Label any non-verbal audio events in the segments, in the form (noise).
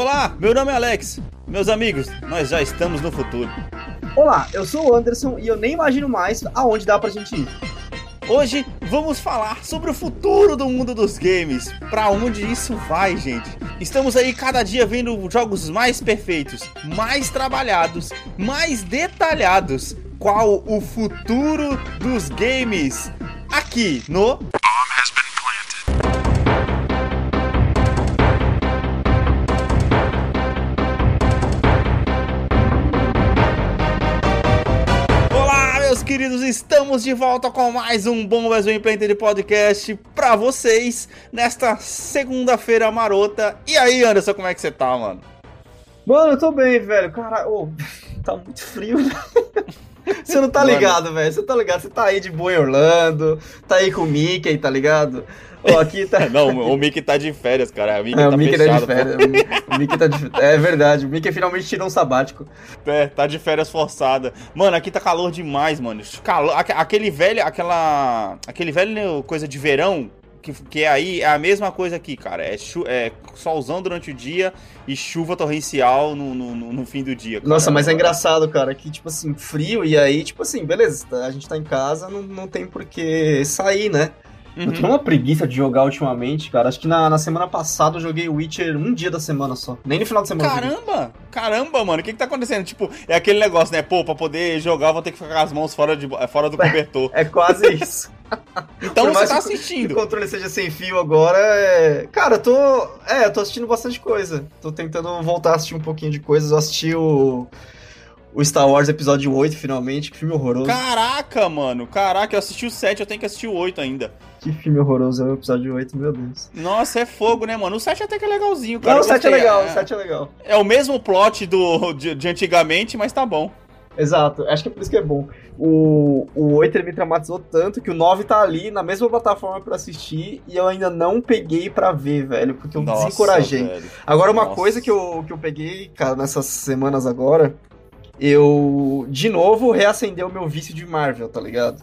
Olá, meu nome é Alex. Meus amigos, nós já estamos no futuro. Olá, eu sou o Anderson e eu nem imagino mais aonde dá pra gente ir. Hoje vamos falar sobre o futuro do mundo dos games. Pra onde isso vai, gente? Estamos aí cada dia vendo jogos mais perfeitos, mais trabalhados, mais detalhados. Qual o futuro dos games? Aqui no queridos, estamos de volta com mais um Bom Brasil de podcast pra vocês nesta segunda-feira marota. E aí, Anderson, como é que você tá, mano? Mano, eu tô bem, velho. Cara, ô, (laughs) tá muito frio, né? (laughs) Você não tá ligado, velho. Você tá ligado. Você tá aí de boa em Orlando, tá aí com o Mickey, tá ligado? Ó, aqui tá. (laughs) Não, o Mickey tá de férias, cara. O Mickey, É, tá, o Mickey fechado, tá de férias. O Mickey tá de É verdade, o Mickey finalmente tirou um sabático. É, tá de férias forçada. Mano, aqui tá calor demais, mano. Calor, aque- aquele velho, aquela. Aquele velho coisa de verão. Que, que é aí, é a mesma coisa aqui, cara. É, chu é solzão durante o dia e chuva torrencial no, no, no- no fim do dia. cara. Nossa, mas é engraçado, cara, que, tipo assim, frio, e aí, tipo assim, beleza, tá- a gente tá em casa, não, não tem por que sair, né? Eu Uhum. tenho uma preguiça de jogar ultimamente, cara. Acho que na, na semana passada eu joguei Witcher um dia da semana só. Nem no final de semana. eu. Caramba! Caramba, mano, o que que tá acontecendo? Tipo, é aquele negócio, né? Pô, pra poder jogar, eu vou ter que ficar com as mãos fora, de, fora do cobertor. É quase (laughs) isso. Então você tá assistindo. Que o controle seja sem fio agora, é... Cara, eu tô... É, eu tô assistindo bastante coisa. Tô tentando voltar a assistir um pouquinho de coisas. Eu assisti o... O Star Wars Episódio 8, finalmente. Que filme horroroso. Caraca, mano. Caraca, eu assisti o 7, eu tenho que assistir o 8 ainda. Que filme horroroso é o Episódio 8, meu Deus. Nossa, é fogo, né, mano? O 7 até que é legalzinho, cara. Não, o Eu 7 é gostei. legal, o 7 é legal. É o mesmo plot do, de, de antigamente, mas tá bom. Exato, acho que é por isso que é bom. O, o 8 ele me traumatizou tanto que o 9 tá ali na mesma plataforma pra assistir e eu ainda não peguei pra ver, velho, porque eu Nossa, desencorajei. velho. Agora, uma Nossa. coisa que eu, que eu peguei, cara, nessas semanas agora, eu, de novo, reacendeu o meu vício de Marvel, tá ligado?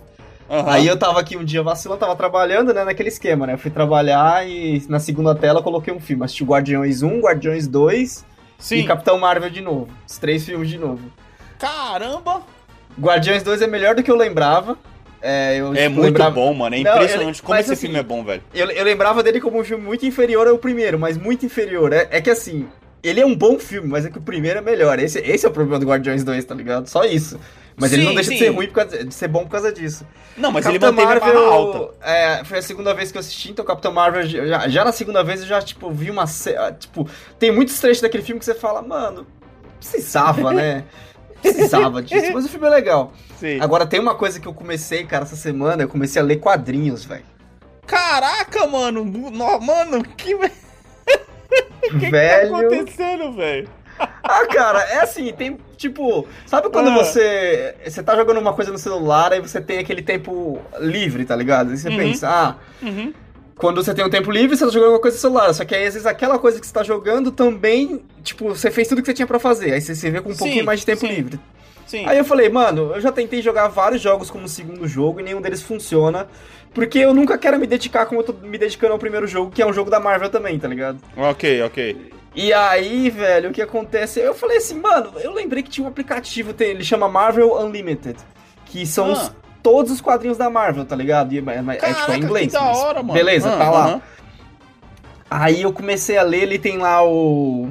Aham. Aí eu tava aqui um dia vacilando, tava trabalhando, né, naquele esquema, né? Eu fui trabalhar e na segunda tela eu coloquei um filme. Assisti o Guardiões 1, Guardiões 2 Sim. e Capitão Marvel de novo. Os três filmes de novo. Caramba! Guardiões 2 é melhor do que eu lembrava. É, eu, É tipo, muito lembrava... bom, mano. É Não, impressionante ele- como mas esse assim, filme é bom, velho. Eu, eu lembrava dele como um filme muito inferior ao primeiro, mas muito inferior. É, é que assim, ele é um bom filme, mas é que o primeiro é melhor. Esse, esse é o problema do Guardiões 2, tá ligado? Só isso. Mas ele Sim, não deixa sim. de ser ruim por causa, de ser bom por causa disso. Não, mas ele Capitão manteve a barra alta. É, foi a segunda vez que eu assisti, então Capitão Marvel, já, já na segunda vez eu já, tipo, vi uma. ah, Tipo, tem muitos trechos daquele filme que você fala, mano, precisava, né? (laughs) Precisava disso, mas o filme é legal. Sim. Agora tem uma coisa que eu comecei, cara, essa semana, eu comecei a ler quadrinhos, velho. Caraca, mano. No- Mano, que, (laughs) que que tá Velho. acontecendo, velho? Ah, cara, é assim, tem tipo. Sabe quando Ah. você. Você tá jogando uma coisa no celular aí você tem aquele tempo livre, tá ligado? Aí você Uhum. pensa, ah, Uhum. quando você tem um tempo livre, você tá jogando uma coisa no celular. Só que aí, às vezes, aquela coisa que você tá jogando também, tipo, você fez tudo que você tinha pra fazer. Aí você se vê com um Sim, pouquinho mais de tempo sim. livre. Sim. Aí eu falei, mano, eu já tentei jogar vários jogos como segundo jogo e nenhum deles funciona. Porque eu nunca quero me dedicar como eu tô me dedicando ao primeiro jogo, que é um jogo da Marvel também, tá ligado? Ok, ok. E aí, velho, o que acontece? Eu falei assim, mano, eu lembrei que tinha um aplicativo, tem- ele chama Marvel Unlimited, que são os- Ah. todos os quadrinhos da Marvel, tá ligado? E, mas- é, tipo, Caraca, é em inglês. que da hora, mano. Beleza, Ah, tá lá. aham. Aí eu comecei a ler, ele tem lá o.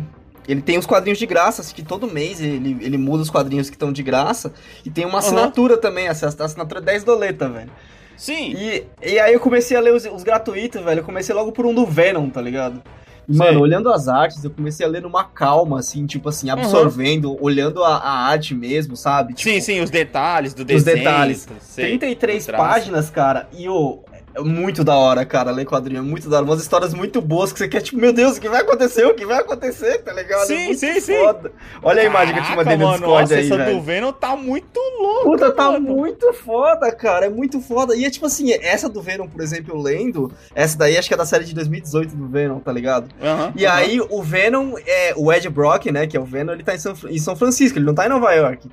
Ele tem os quadrinhos de graça, acho que todo mês ele, ele muda os quadrinhos que estão de graça. E tem uma assinatura também, essa a assinatura é 10 doleta, velho. Sim. E, e aí eu comecei a ler os, os gratuitos, velho. Eu comecei logo por um do Venom, tá ligado? Mano, olhando as artes, eu comecei a ler numa calma, assim, tipo assim, absorvendo, olhando a, a arte mesmo, sabe? Tipo, sim, sim, os detalhes do os desenho. detalhes. sei, 33 do traço. páginas, cara, e o. É muito da hora, cara, ler quadrinho, é muito da hora. Umas histórias muito boas que você quer, tipo, meu Deus, o que vai acontecer? O que vai acontecer, tá ligado? Sim, é sim, sim. foda. Olha a imagem que eu te Caraca, mandei no Discord nossa, aí, essa velho. do Venom tá muito louca, Puta, tá mano. muito foda, cara. É muito foda. E é tipo assim, essa do Venom, por exemplo, lendo, essa daí acho que é da série de 2018 do Venom, tá ligado? Aham, E aí o Venom, é, o Ed Brock, né, que é o Venom, ele tá em São, em São Francisco, ele não tá em Nova York.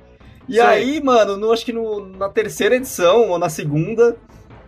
E Sei. aí, mano, no, acho que no- na terceira edição, ou na segunda,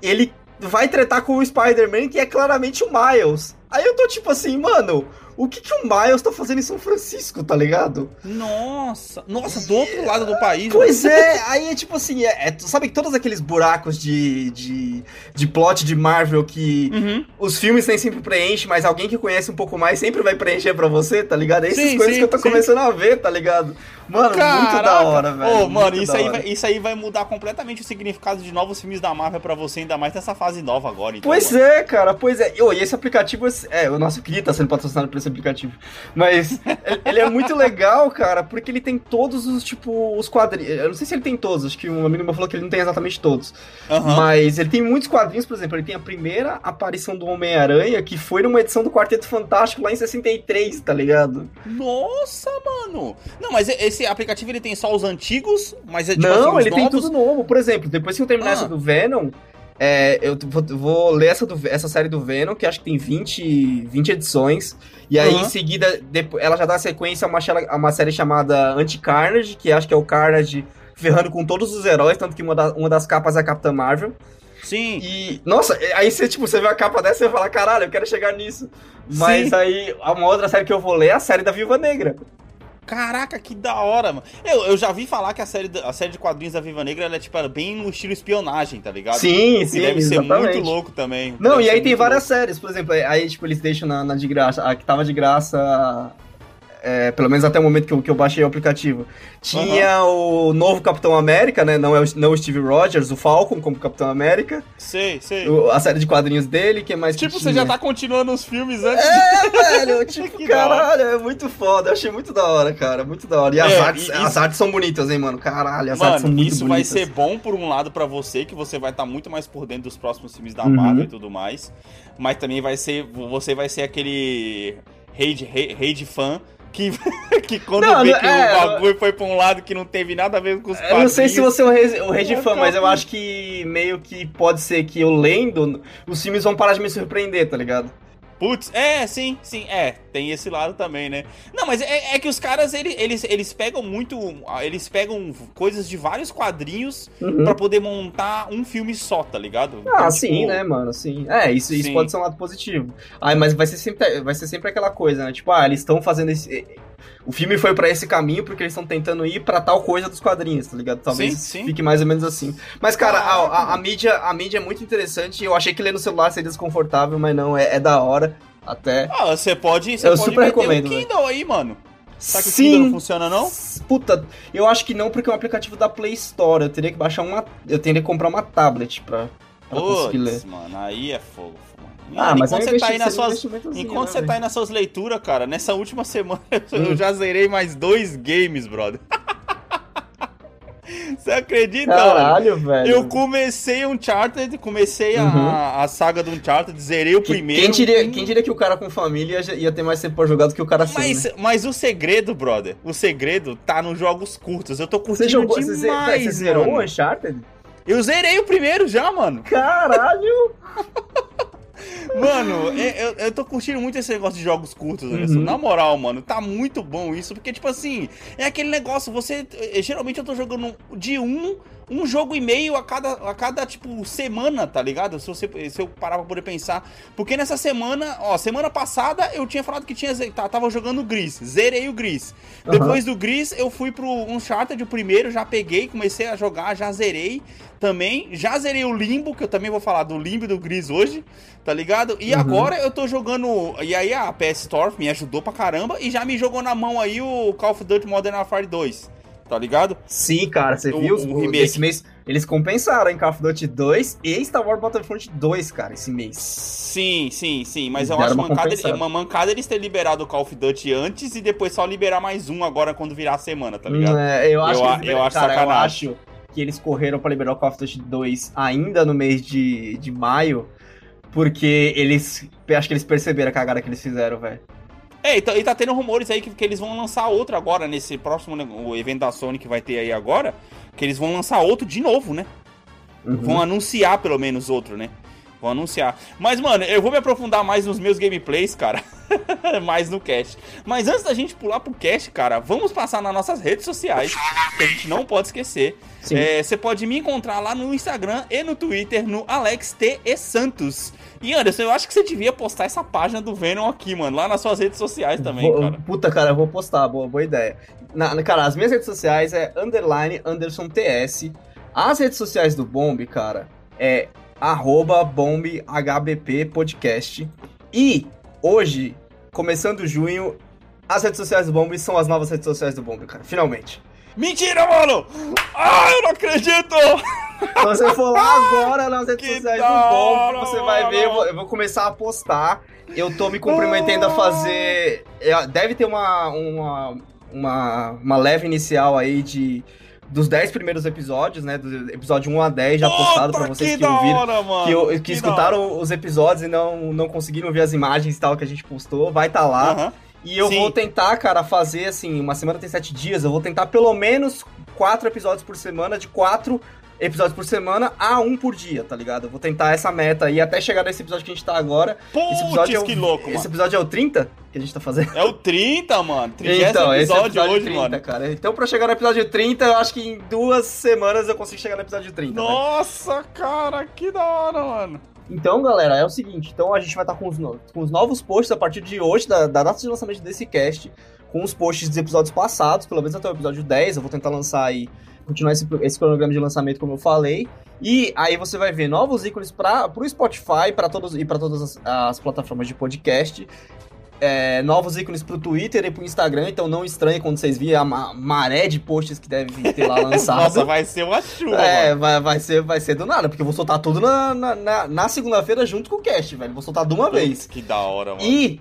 ele vai tretar com o Spider-Man, que é claramente o Miles. Aí eu tô tipo assim, mano, o que, que o Miles tá fazendo em São Francisco, tá ligado? Nossa, nossa, do outro lado do país. Pois é, aí é tipo assim, é, é, sabe todos aqueles buracos de, de, de plot de Marvel que Uhum. os filmes nem sempre preenchem, mas alguém que conhece um pouco mais sempre vai preencher pra você, tá ligado? É essas Sim, coisas sim, que eu tô sim. começando a ver, tá ligado? Mano, muito da Caraca. hora, velho. Ô, mano, isso aí, vai, isso aí vai mudar completamente o significado de novos filmes da Marvel pra você, ainda mais nessa fase nova agora. Então, Pois mano. é, cara, pois é. Ô, E esse aplicativo, é, o nosso queria estar sendo patrocinado por esse aplicativo. Mas (laughs) ele- é muito legal, cara, porque ele tem todos os, tipo, os quadrinhos. Eu não sei se ele tem todos, acho que um amigo meu falou que ele não tem exatamente todos. Aham. Mas ele tem muitos quadrinhos, por exemplo, ele tem a primeira aparição do Homem-Aranha, que foi numa edição do Quarteto Fantástico lá em 63, tá ligado? Nossa, mano. Não, mas esse aplicativo ele tem só os antigos, mas é tipo não, assim, ele tem novos. tudo novo. Por exemplo, depois que eu terminar Ah. essa do Venom, é, eu vou, vou ler essa, do- essa série do Venom, que acho que tem 20, 20 edições. E aí, Aham. em seguida, depo- ela já dá sequência a uma, a uma série chamada Anti-Carnage, que acho que é o Carnage ferrando com todos os heróis, tanto que uma, da- uma das capas é a Capitã Marvel. Sim. E, nossa, aí você, tipo, você vê a capa dessa e fala, caralho, eu quero chegar nisso. Mas Sim. aí, uma outra série que eu vou ler é a série da Viúva Negra. Caraca, que da hora, mano. Eu, eu já vi falar que a série, a série de quadrinhos da Viva Negra ela é tipo é bem no estilo espionagem, tá ligado? Sim, Que sim, deve exatamente. ser muito louco também. Não, Deve e aí tem várias séries, por exemplo, aí tipo, eles deixam na, na de graça, a que tava de graça, é, pelo menos até o momento que eu, que eu baixei o aplicativo. Tinha o novo Capitão América, né, não é o, não o Steve Rogers, o Falcon como Capitão América. Sei, sei. o- a série de quadrinhos dele, que é mais que Tipo, você tinha? já tá continuando os filmes antes É, velho, (laughs) tipo, Que caralho, é muito foda, eu achei muito da hora, cara, muito da hora. E as, É, artes, e as isso- artes são bonitas, hein, mano, caralho, as artes são Mano, muito isso vai bonitas. ser bom por um lado pra você, que você vai estar muito mais por dentro dos próximos filmes da Uhum. Marvel e tudo mais. Mas também vai ser. Você vai ser aquele rei de, rei, rei de fã que, (laughs) que quando Não, vê que é, o bagulho foi pra um lado que não teve nada a ver com os Eu não sei se você é o rei, o rei de fã, mas eu acho que meio que pode ser que eu lendo, os filmes vão parar de me surpreender, tá ligado? Putz, é, sim, sim, é, tem esse lado também, né? Não, mas é, é que os caras, ele- eles, eles pegam muito, eles pegam coisas de vários quadrinhos Uhum. pra poder montar um filme só, tá ligado? Ah, Então, sim, tipo, né, mano? Sim. É, isso, isso Sim. pode ser um lado positivo. Ah, mas vai ser sempre, vai ser sempre aquela coisa, né? Tipo, ah, eles estão fazendo esse. O filme foi pra esse caminho porque eles estão tentando ir pra tal coisa dos quadrinhos, tá ligado? Talvez Sim, sim. fique mais ou menos assim. Mas, cara, a, a- a mídia, a mídia é muito interessante. Eu achei que ler no celular seria desconfortável, mas não, é, é da hora. Até. Ah, você pode, você Eu pode super recomendo, o Kindle aí, mano. Será que o Sim. Kindle não funciona, não? Puta, eu acho que não, porque é um aplicativo da Play Store. Eu teria que baixar uma. Eu teria que comprar uma tablet pra, pra conseguir ler. Mano, aí é fogo. Ah, mas enquanto é você tá aí nas suas Enquanto né, você tá aí nas suas leituras, cara, nessa última (laughs) semana eu Hum. já zerei mais dois games, brother. (laughs) Você acredita? Caralho, velho. Eu comecei Uncharted, comecei Uhum. a, a saga do Uncharted, zerei o Que- primeiro. Quem diria, quem diria que o cara com família ia, ia ter mais tempo pra jogar do que o cara sem, Mas, né? mas o segredo, brother, o segredo tá nos jogos curtos. Eu tô curtindo Você jogou, você, demais, você zerou mano. o Uncharted? Eu zerei o primeiro já, mano. Caralho! (laughs) Mano, eu, eu- eu tô curtindo muito esse negócio de jogos curtos, Anderson. Uhum. Na moral, mano, tá muito bom isso. Porque, tipo assim, é aquele negócio, você. eh, Geralmente eu tô jogando de um, um jogo e meio a cada, a cada, tipo, semana, tá ligado? Se, você, se eu parar pra poder pensar. Porque nessa semana, ó, semana passada eu tinha falado que tinha. tá- Tava jogando Gris. Zerei o Gris. Aham. Depois do Gris, eu fui pro Uncharted, o primeiro, já peguei, comecei a jogar, já zerei também. Já zerei o Limbo, que eu também vou falar do Limbo e do Gris hoje, tá ligado? E Uhum. agora eu tô jogando. E aí a PS Store me ajudou pra caramba e já me jogou na mão aí o Call of Duty Modern Warfare 2, tá ligado? Sim, cara, você O- viu? o O-. Esse mês eles compensaram em Call of Duty 2 e Star Wars Battlefront 2, cara, esse mês. Sim, sim, sim. Mas eu Deram acho uma mancada, uma mancada eles ter liberado o Call of Duty antes e depois só liberar mais um agora quando virar a semana, tá ligado? Hum, é, eu acho Eu que eles, eu acho cara, eu sacanagem. acho que eles correram pra liberar o Call of Duty 2 ainda no mês de, de maio, porque eles. Acho que eles perceberam a cagada que eles fizeram, velho. É, e tá, e tá tendo rumores aí que, que eles vão lançar outro agora, nesse próximo o evento da Sony que vai ter aí agora, que eles vão lançar outro de novo, né? Uhum. Vão anunciar pelo menos outro, né? Vão anunciar. Mas, mano, eu vou me aprofundar mais nos meus gameplays, cara. (laughs) mais no cast. Mas antes da gente pular pro cast, cara, vamos passar nas nossas redes sociais, que a gente não pode esquecer. É, você pode me encontrar lá no Instagram e no Twitter, no Alex T. E Santos. E Anderson, eu acho que você devia postar essa página do Venom aqui, mano, lá nas suas redes sociais também, vou, cara. Puta, cara, eu vou postar, boa, boa ideia. Na, cara, as minhas redes sociais é underline Anderson TS. As redes sociais do Bomb, cara, é arroba bombhbp podcast. E hoje, começando junho, as redes sociais do Bomb são as novas redes sociais do Bomb, cara. Finalmente. Mentira, mano! Ah, eu não acredito! (laughs) (laughs) Se você for lá agora nas redes que sociais do Bomb, você vai ver, eu vou, eu vou, começar a postar. Eu tô me comprometendo a fazer. É, deve ter uma, uma, uma, uma leve inicial aí de dos 10 primeiros episódios, né? Do episódio 1 a 10 já postado pra vocês que, que ouviram. Hora, que, que, que escutaram os episódios e não, não conseguiram ver as imagens e tal que a gente postou. Vai estar tá lá. Uhum. E eu Sim. vou tentar, cara, fazer assim, uma semana tem sete dias, eu vou tentar pelo menos quatro episódios por semana, de quatro episódios por semana a um por dia, tá ligado? Eu vou tentar essa meta aí até chegar nesse episódio que a gente tá agora. Putz, esse episódio é o, que louco, mano. Esse episódio é o 30 que a gente tá fazendo? É o 30, mano. 30 então, episódio, esse é o episódio hoje, 30, mano. cara. Então, pra chegar no episódio 30, eu acho que em duas semanas eu consigo chegar no episódio 30. Nossa, cara, que da hora, mano. Então, galera, é o seguinte: então a gente vai estar com os, com os novos posts a partir de hoje, da, da data de lançamento desse cast, com os posts dos episódios passados, pelo menos até o episódio 10. Eu vou tentar lançar aí, continuar esse, esse cronograma de lançamento, como eu falei. E aí você vai ver novos ícones para o Spotify pra todos, e para todas as, as, plataformas de podcast é, novos ícones pro Twitter e pro Instagram, então não estranhe quando vocês virem a maré de posts que deve ter lá (laughs) lançado. Nossa, vai ser uma chuva. É, vai, vai, ser, vai ser do nada, porque eu vou soltar tudo na, na, na, segunda-feira junto com o cast, velho. Vou soltar de uma Putz, vez. Que da hora, mano. E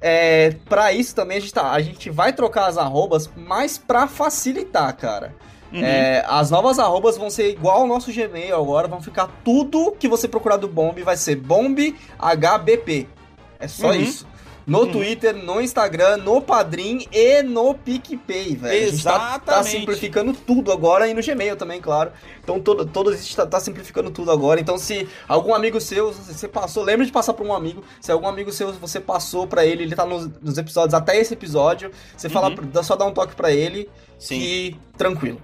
é, pra isso também a gente, tá, a gente vai trocar as arrobas, mas pra facilitar, cara. Uhum. É, as novas arrobas vão ser igual ao nosso Gmail agora, vão ficar tudo que você procurar do Bomb, vai ser BombHBP. É só uhum. isso. No uhum. Twitter, no Instagram, no Padrim e no PicPay, velho. Exatamente. A gente tá, tá, simplificando tudo agora e no Gmail também, claro. Então todo, todo a gente tá, tá, simplificando tudo agora. Então se algum amigo seu, você passou, lembra de passar para um amigo. Se algum amigo seu você passou para ele, ele tá nos, nos, episódios até esse episódio, você uhum. fala, só dá um toque para ele Sim. e tranquilo.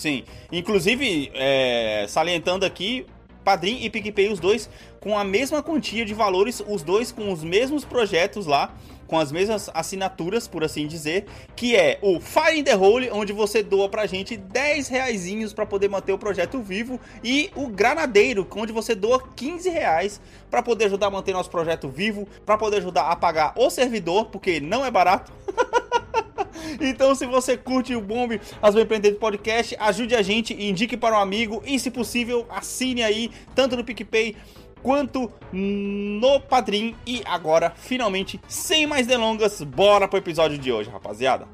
Sim. Inclusive, é, salientando aqui, Padrim e PicPay, os dois com a mesma quantia de valores, os dois com os mesmos projetos lá, com as mesmas assinaturas, por assim dizer, que é o Fire in the Hole, onde você doa pra gente 10 reaisinhos pra poder manter o projeto vivo, e o Granadeiro, onde você doa 15 reais pra poder ajudar a manter nosso projeto vivo, pra poder ajudar a pagar o servidor, porque não é barato. (laughs) Então, se você curte o Bomb, as Empreendedor Podcast, ajude a gente, indique para um amigo e, se possível, assine aí, tanto no PicPay quanto no Padrim. E agora, finalmente, sem mais delongas, bora pro episódio de hoje, rapaziada.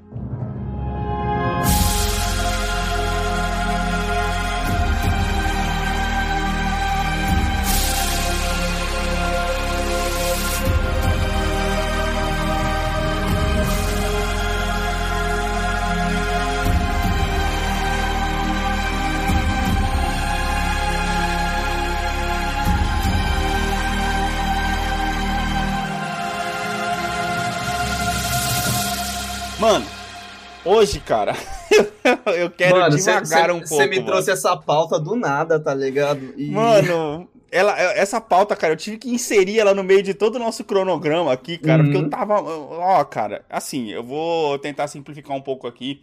Hoje, cara, (laughs) eu quero mano, devagar cê, um pouco. Você me mano. trouxe essa pauta do nada, tá ligado? E... Mano, ela, essa pauta, cara, eu tive que inserir ela no meio de todo o nosso cronograma aqui, cara, uhum. porque eu uhum. tava. Ó, cara, assim, eu vou tentar simplificar um pouco aqui.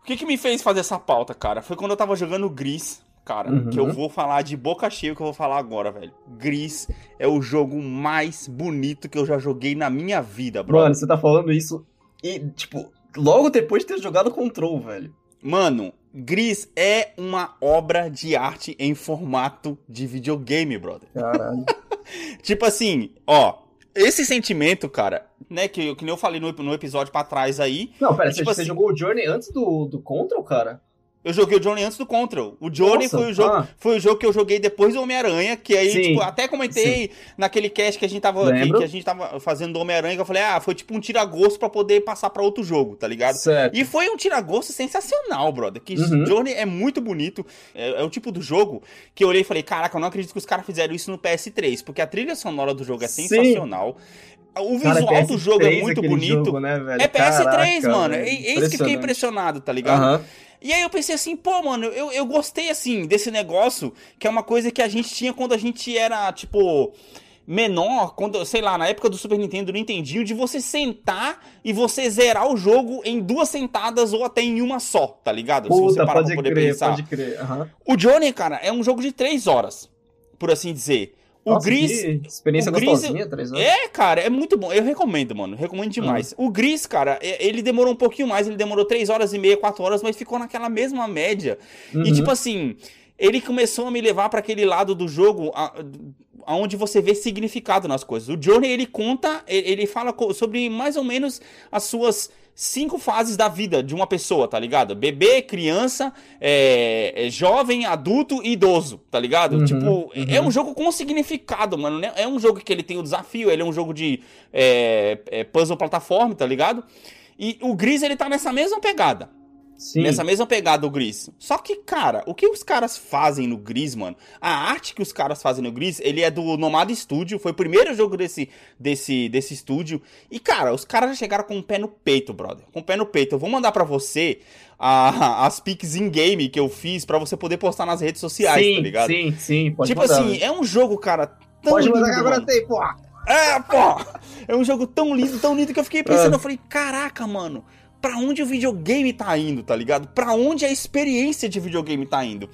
O que, que me fez fazer essa pauta, cara? Foi quando eu tava jogando Gris, cara, uhum. que eu vou falar de boca cheia o que eu vou falar agora, velho. Gris é o jogo mais bonito que eu já joguei na minha vida, bro. Mano, você tá falando isso e, tipo, logo depois de ter jogado Control, velho. Mano, Gris é uma obra de arte em formato de videogame, brother. Caralho. (laughs) tipo assim, ó, esse sentimento, cara, né, que, que nem eu falei no, no episódio pra trás aí. Não, pera, tipo você, assim, você jogou o Journey antes do, do Control, cara? Eu joguei o Johnny antes do Control. O Johnny Nossa, foi, o jogo, ah. foi o jogo que eu joguei depois do Homem-Aranha, que aí, sim, tipo, até comentei sim. naquele cast que a gente tava que, que, a gente tava fazendo do Homem-Aranha, que eu falei, ah, foi tipo um tira-gosto pra poder passar pra outro jogo, tá ligado? Certo. E foi um tira-gosto sensacional, brother. Que uhum. Johnny é muito bonito. É, é, o tipo do jogo que eu olhei e falei, caraca, eu não acredito que os caras fizeram isso no PS3, porque a trilha sonora do jogo é sensacional. Sim. o visual Cara, do jogo é muito bonito. Jogo, né, é PS3, Caraca, mano. É, é isso que fiquei impressionado, tá ligado? Uhum. E aí eu pensei assim, pô, mano, eu, eu gostei, assim, desse negócio, que é uma coisa que a gente tinha quando a gente era, tipo menor, quando, sei lá, na época do Super Nintendo, não entendi, de você sentar e você zerar o jogo em duas sentadas ou até em uma só, tá ligado? Puta, Se você parar pra poder crer, pensar. Pode crer. Uhum. O Johnny, cara, é um jogo de três horas, por assim dizer. O Nossa, Gris. Experiência o Gris, gostosinha, três horas. É, cara, é muito bom. Eu recomendo, mano. Recomendo demais. Uhum. O Gris, cara, ele demorou um pouquinho mais, ele demorou três horas e meia, quatro horas, mas ficou naquela mesma média. Uhum. E tipo assim, ele começou a me levar para aquele lado do jogo onde você vê significado nas coisas. O Journey, ele conta, ele fala sobre mais ou menos as suas cinco fases da vida de uma pessoa, tá ligado? Bebê, criança, é, é jovem, adulto e idoso, tá ligado? Uhum, tipo, uhum. é um jogo com significado, mano. Né? É um jogo que ele tem o desafio, ele é um jogo de é, é, puzzle plataforma, tá ligado? E o Gris, ele tá nessa mesma pegada. Sim. Nessa mesma pegada do Gris. Só que, cara, o que os caras fazem no Gris, mano? A arte que os caras fazem no Gris, ele é do Nomad Studio. Foi o primeiro jogo desse, desse, desse estúdio. E, cara, os caras já chegaram com o pé no peito, brother. Com o pé no peito. Eu vou mandar para você a, (laughs) as pics in-game que eu fiz para você poder postar nas redes sociais, sim, tá ligado? Sim, sim, pode Tipo mandar, assim, é um jogo, cara, tão Pode mandar que agora tem, porra! É, pô! É um jogo tão lindo, tão lindo que eu fiquei pensando, é. eu falei, caraca, mano para onde o videogame tá indo, tá ligado? Para onde a experiência de videogame tá indo.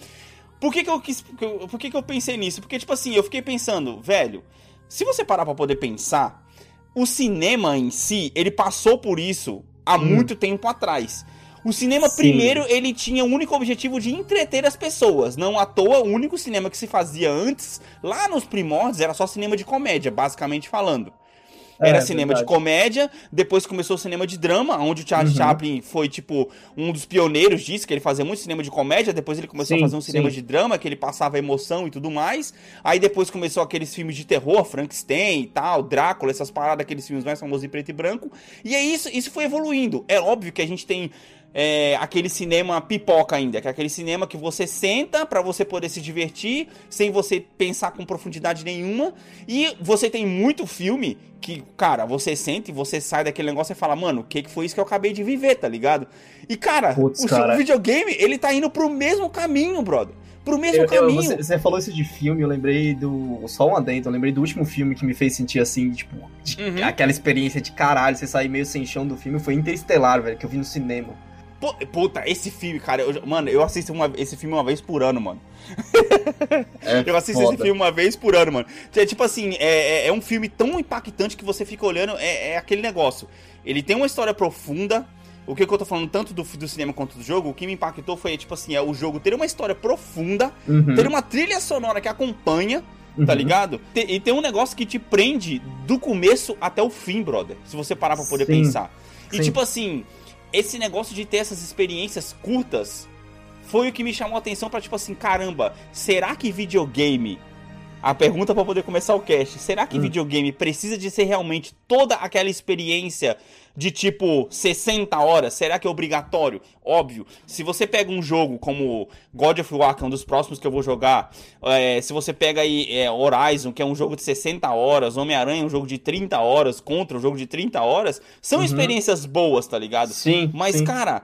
Por que que eu quis, por que que eu pensei nisso? Porque tipo assim, eu fiquei pensando, velho, se você parar para poder pensar, o cinema em si, ele passou por isso há hum. muito tempo atrás. O cinema, Sim. primeiro, ele tinha o único objetivo de entreter as pessoas. Não à toa, o único cinema que se fazia antes, lá nos primórdios, era só cinema de comédia, basicamente falando. Era é, cinema verdade. de comédia, depois começou o cinema de drama, onde o Charles uhum. Chaplin foi, tipo, um dos pioneiros disso, que ele fazia muito cinema de comédia, depois ele começou sim, a fazer um cinema sim. de drama, que ele passava emoção e tudo mais. Aí depois começou aqueles filmes de terror, Frankenstein e tal, Drácula, essas paradas, aqueles filmes mais famosos em preto e branco. E é isso, isso foi evoluindo. É óbvio que a gente tem é, aquele cinema pipoca ainda, que é aquele cinema que você senta para você poder se divertir, sem você pensar com profundidade nenhuma. E você tem muito filme que, cara, você sente, você sai daquele negócio e fala, mano, o que, que foi isso que eu acabei de viver, tá ligado? E, cara, Puts, o cara. videogame, ele tá indo pro mesmo caminho, brother pro mesmo eu, caminho. Eu, você, você, falou isso de filme, eu lembrei do. Só um adentro, eu lembrei do último filme que me fez sentir assim, tipo, de, uhum. (laughs) aquela experiência de caralho, você sair meio sem chão do filme, foi Interestelar, velho, que eu vi no cinema. Puta, esse filme, cara, eu, mano, eu assisto uma, esse filme uma vez por ano, mano. É (laughs) eu assisto foda. esse filme uma vez por ano, mano. É, tipo assim, é, é, é, um filme tão impactante que você fica olhando, é, é, aquele negócio. Ele tem uma história profunda. O que, que eu tô falando tanto do, do cinema quanto do jogo, o que me impactou foi, tipo assim, é o jogo ter uma história profunda, uhum. ter uma trilha sonora que acompanha, tá uhum. tá ligado? E tem um negócio que te prende do começo até o fim, brother. Se você parar pra poder Sim. pensar. E Sim. tipo assim, esse negócio de ter essas experiências curtas foi o que me chamou a atenção para tipo assim, caramba, será que videogame a pergunta para poder começar o cast, será que hum. videogame precisa de ser realmente toda aquela experiência de tipo 60 horas? Será que é obrigatório? Óbvio. Se você pega um jogo como God of War, que é um dos próximos que eu vou jogar, é, se você pega aí é, Horizon, que é um jogo de 60 horas, Homem-Aranha, um jogo de 30 horas, contra um jogo de 30 horas, são uhum. experiências boas, tá ligado? Sim. Mas, sim. cara.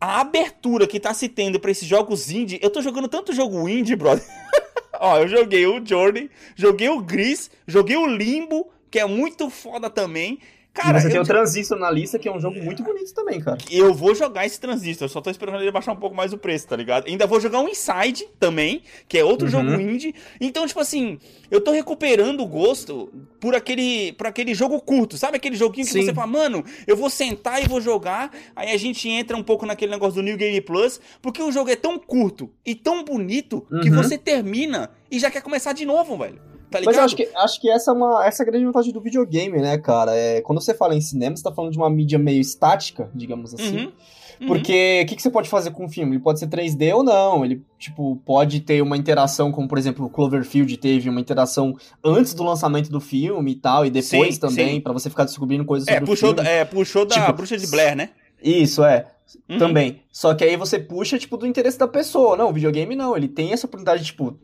A abertura que tá se tendo pra esses jogos indie, eu tô jogando tanto jogo indie, brother. (laughs) Ó, eu joguei o Journey, joguei o Gris, joguei o Limbo, que é muito foda também. Cara, e você eu... tem o Transistor na lista, que é um jogo muito bonito também, cara. Eu vou jogar esse Transistor, só tô esperando ele baixar um pouco mais o preço, tá ligado? Ainda vou jogar um Inside também, que é outro uhum. jogo indie. Então, tipo assim, eu tô recuperando o gosto por aquele, por aquele jogo curto, sabe? Aquele joguinho que Sim. você fala, mano, eu vou sentar e vou jogar. Aí a gente entra um pouco naquele negócio do New Game Plus, porque o jogo é tão curto e tão bonito uhum. que você termina e já quer começar de novo, velho. Tá Mas eu acho que, acho que essa é, uma, essa é a grande vantagem do videogame, né, cara? É, quando você fala em cinema, você tá falando de uma mídia meio estática, digamos assim. Uhum. Uhum. Porque o que, que, você pode fazer com o filme? Ele pode ser 3D ou não. Ele, tipo, pode ter uma interação, como por exemplo o Cloverfield teve uma interação antes do lançamento do filme e tal, e depois sim, também, para você ficar descobrindo coisas é, sobre puxou o filme. É, puxou da tipo, Bruxa de Blair, né? Isso, é. Uhum. Também. Só que aí você puxa, tipo, do interesse da pessoa. Não, o videogame não. Ele tem essa oportunidade, tipo,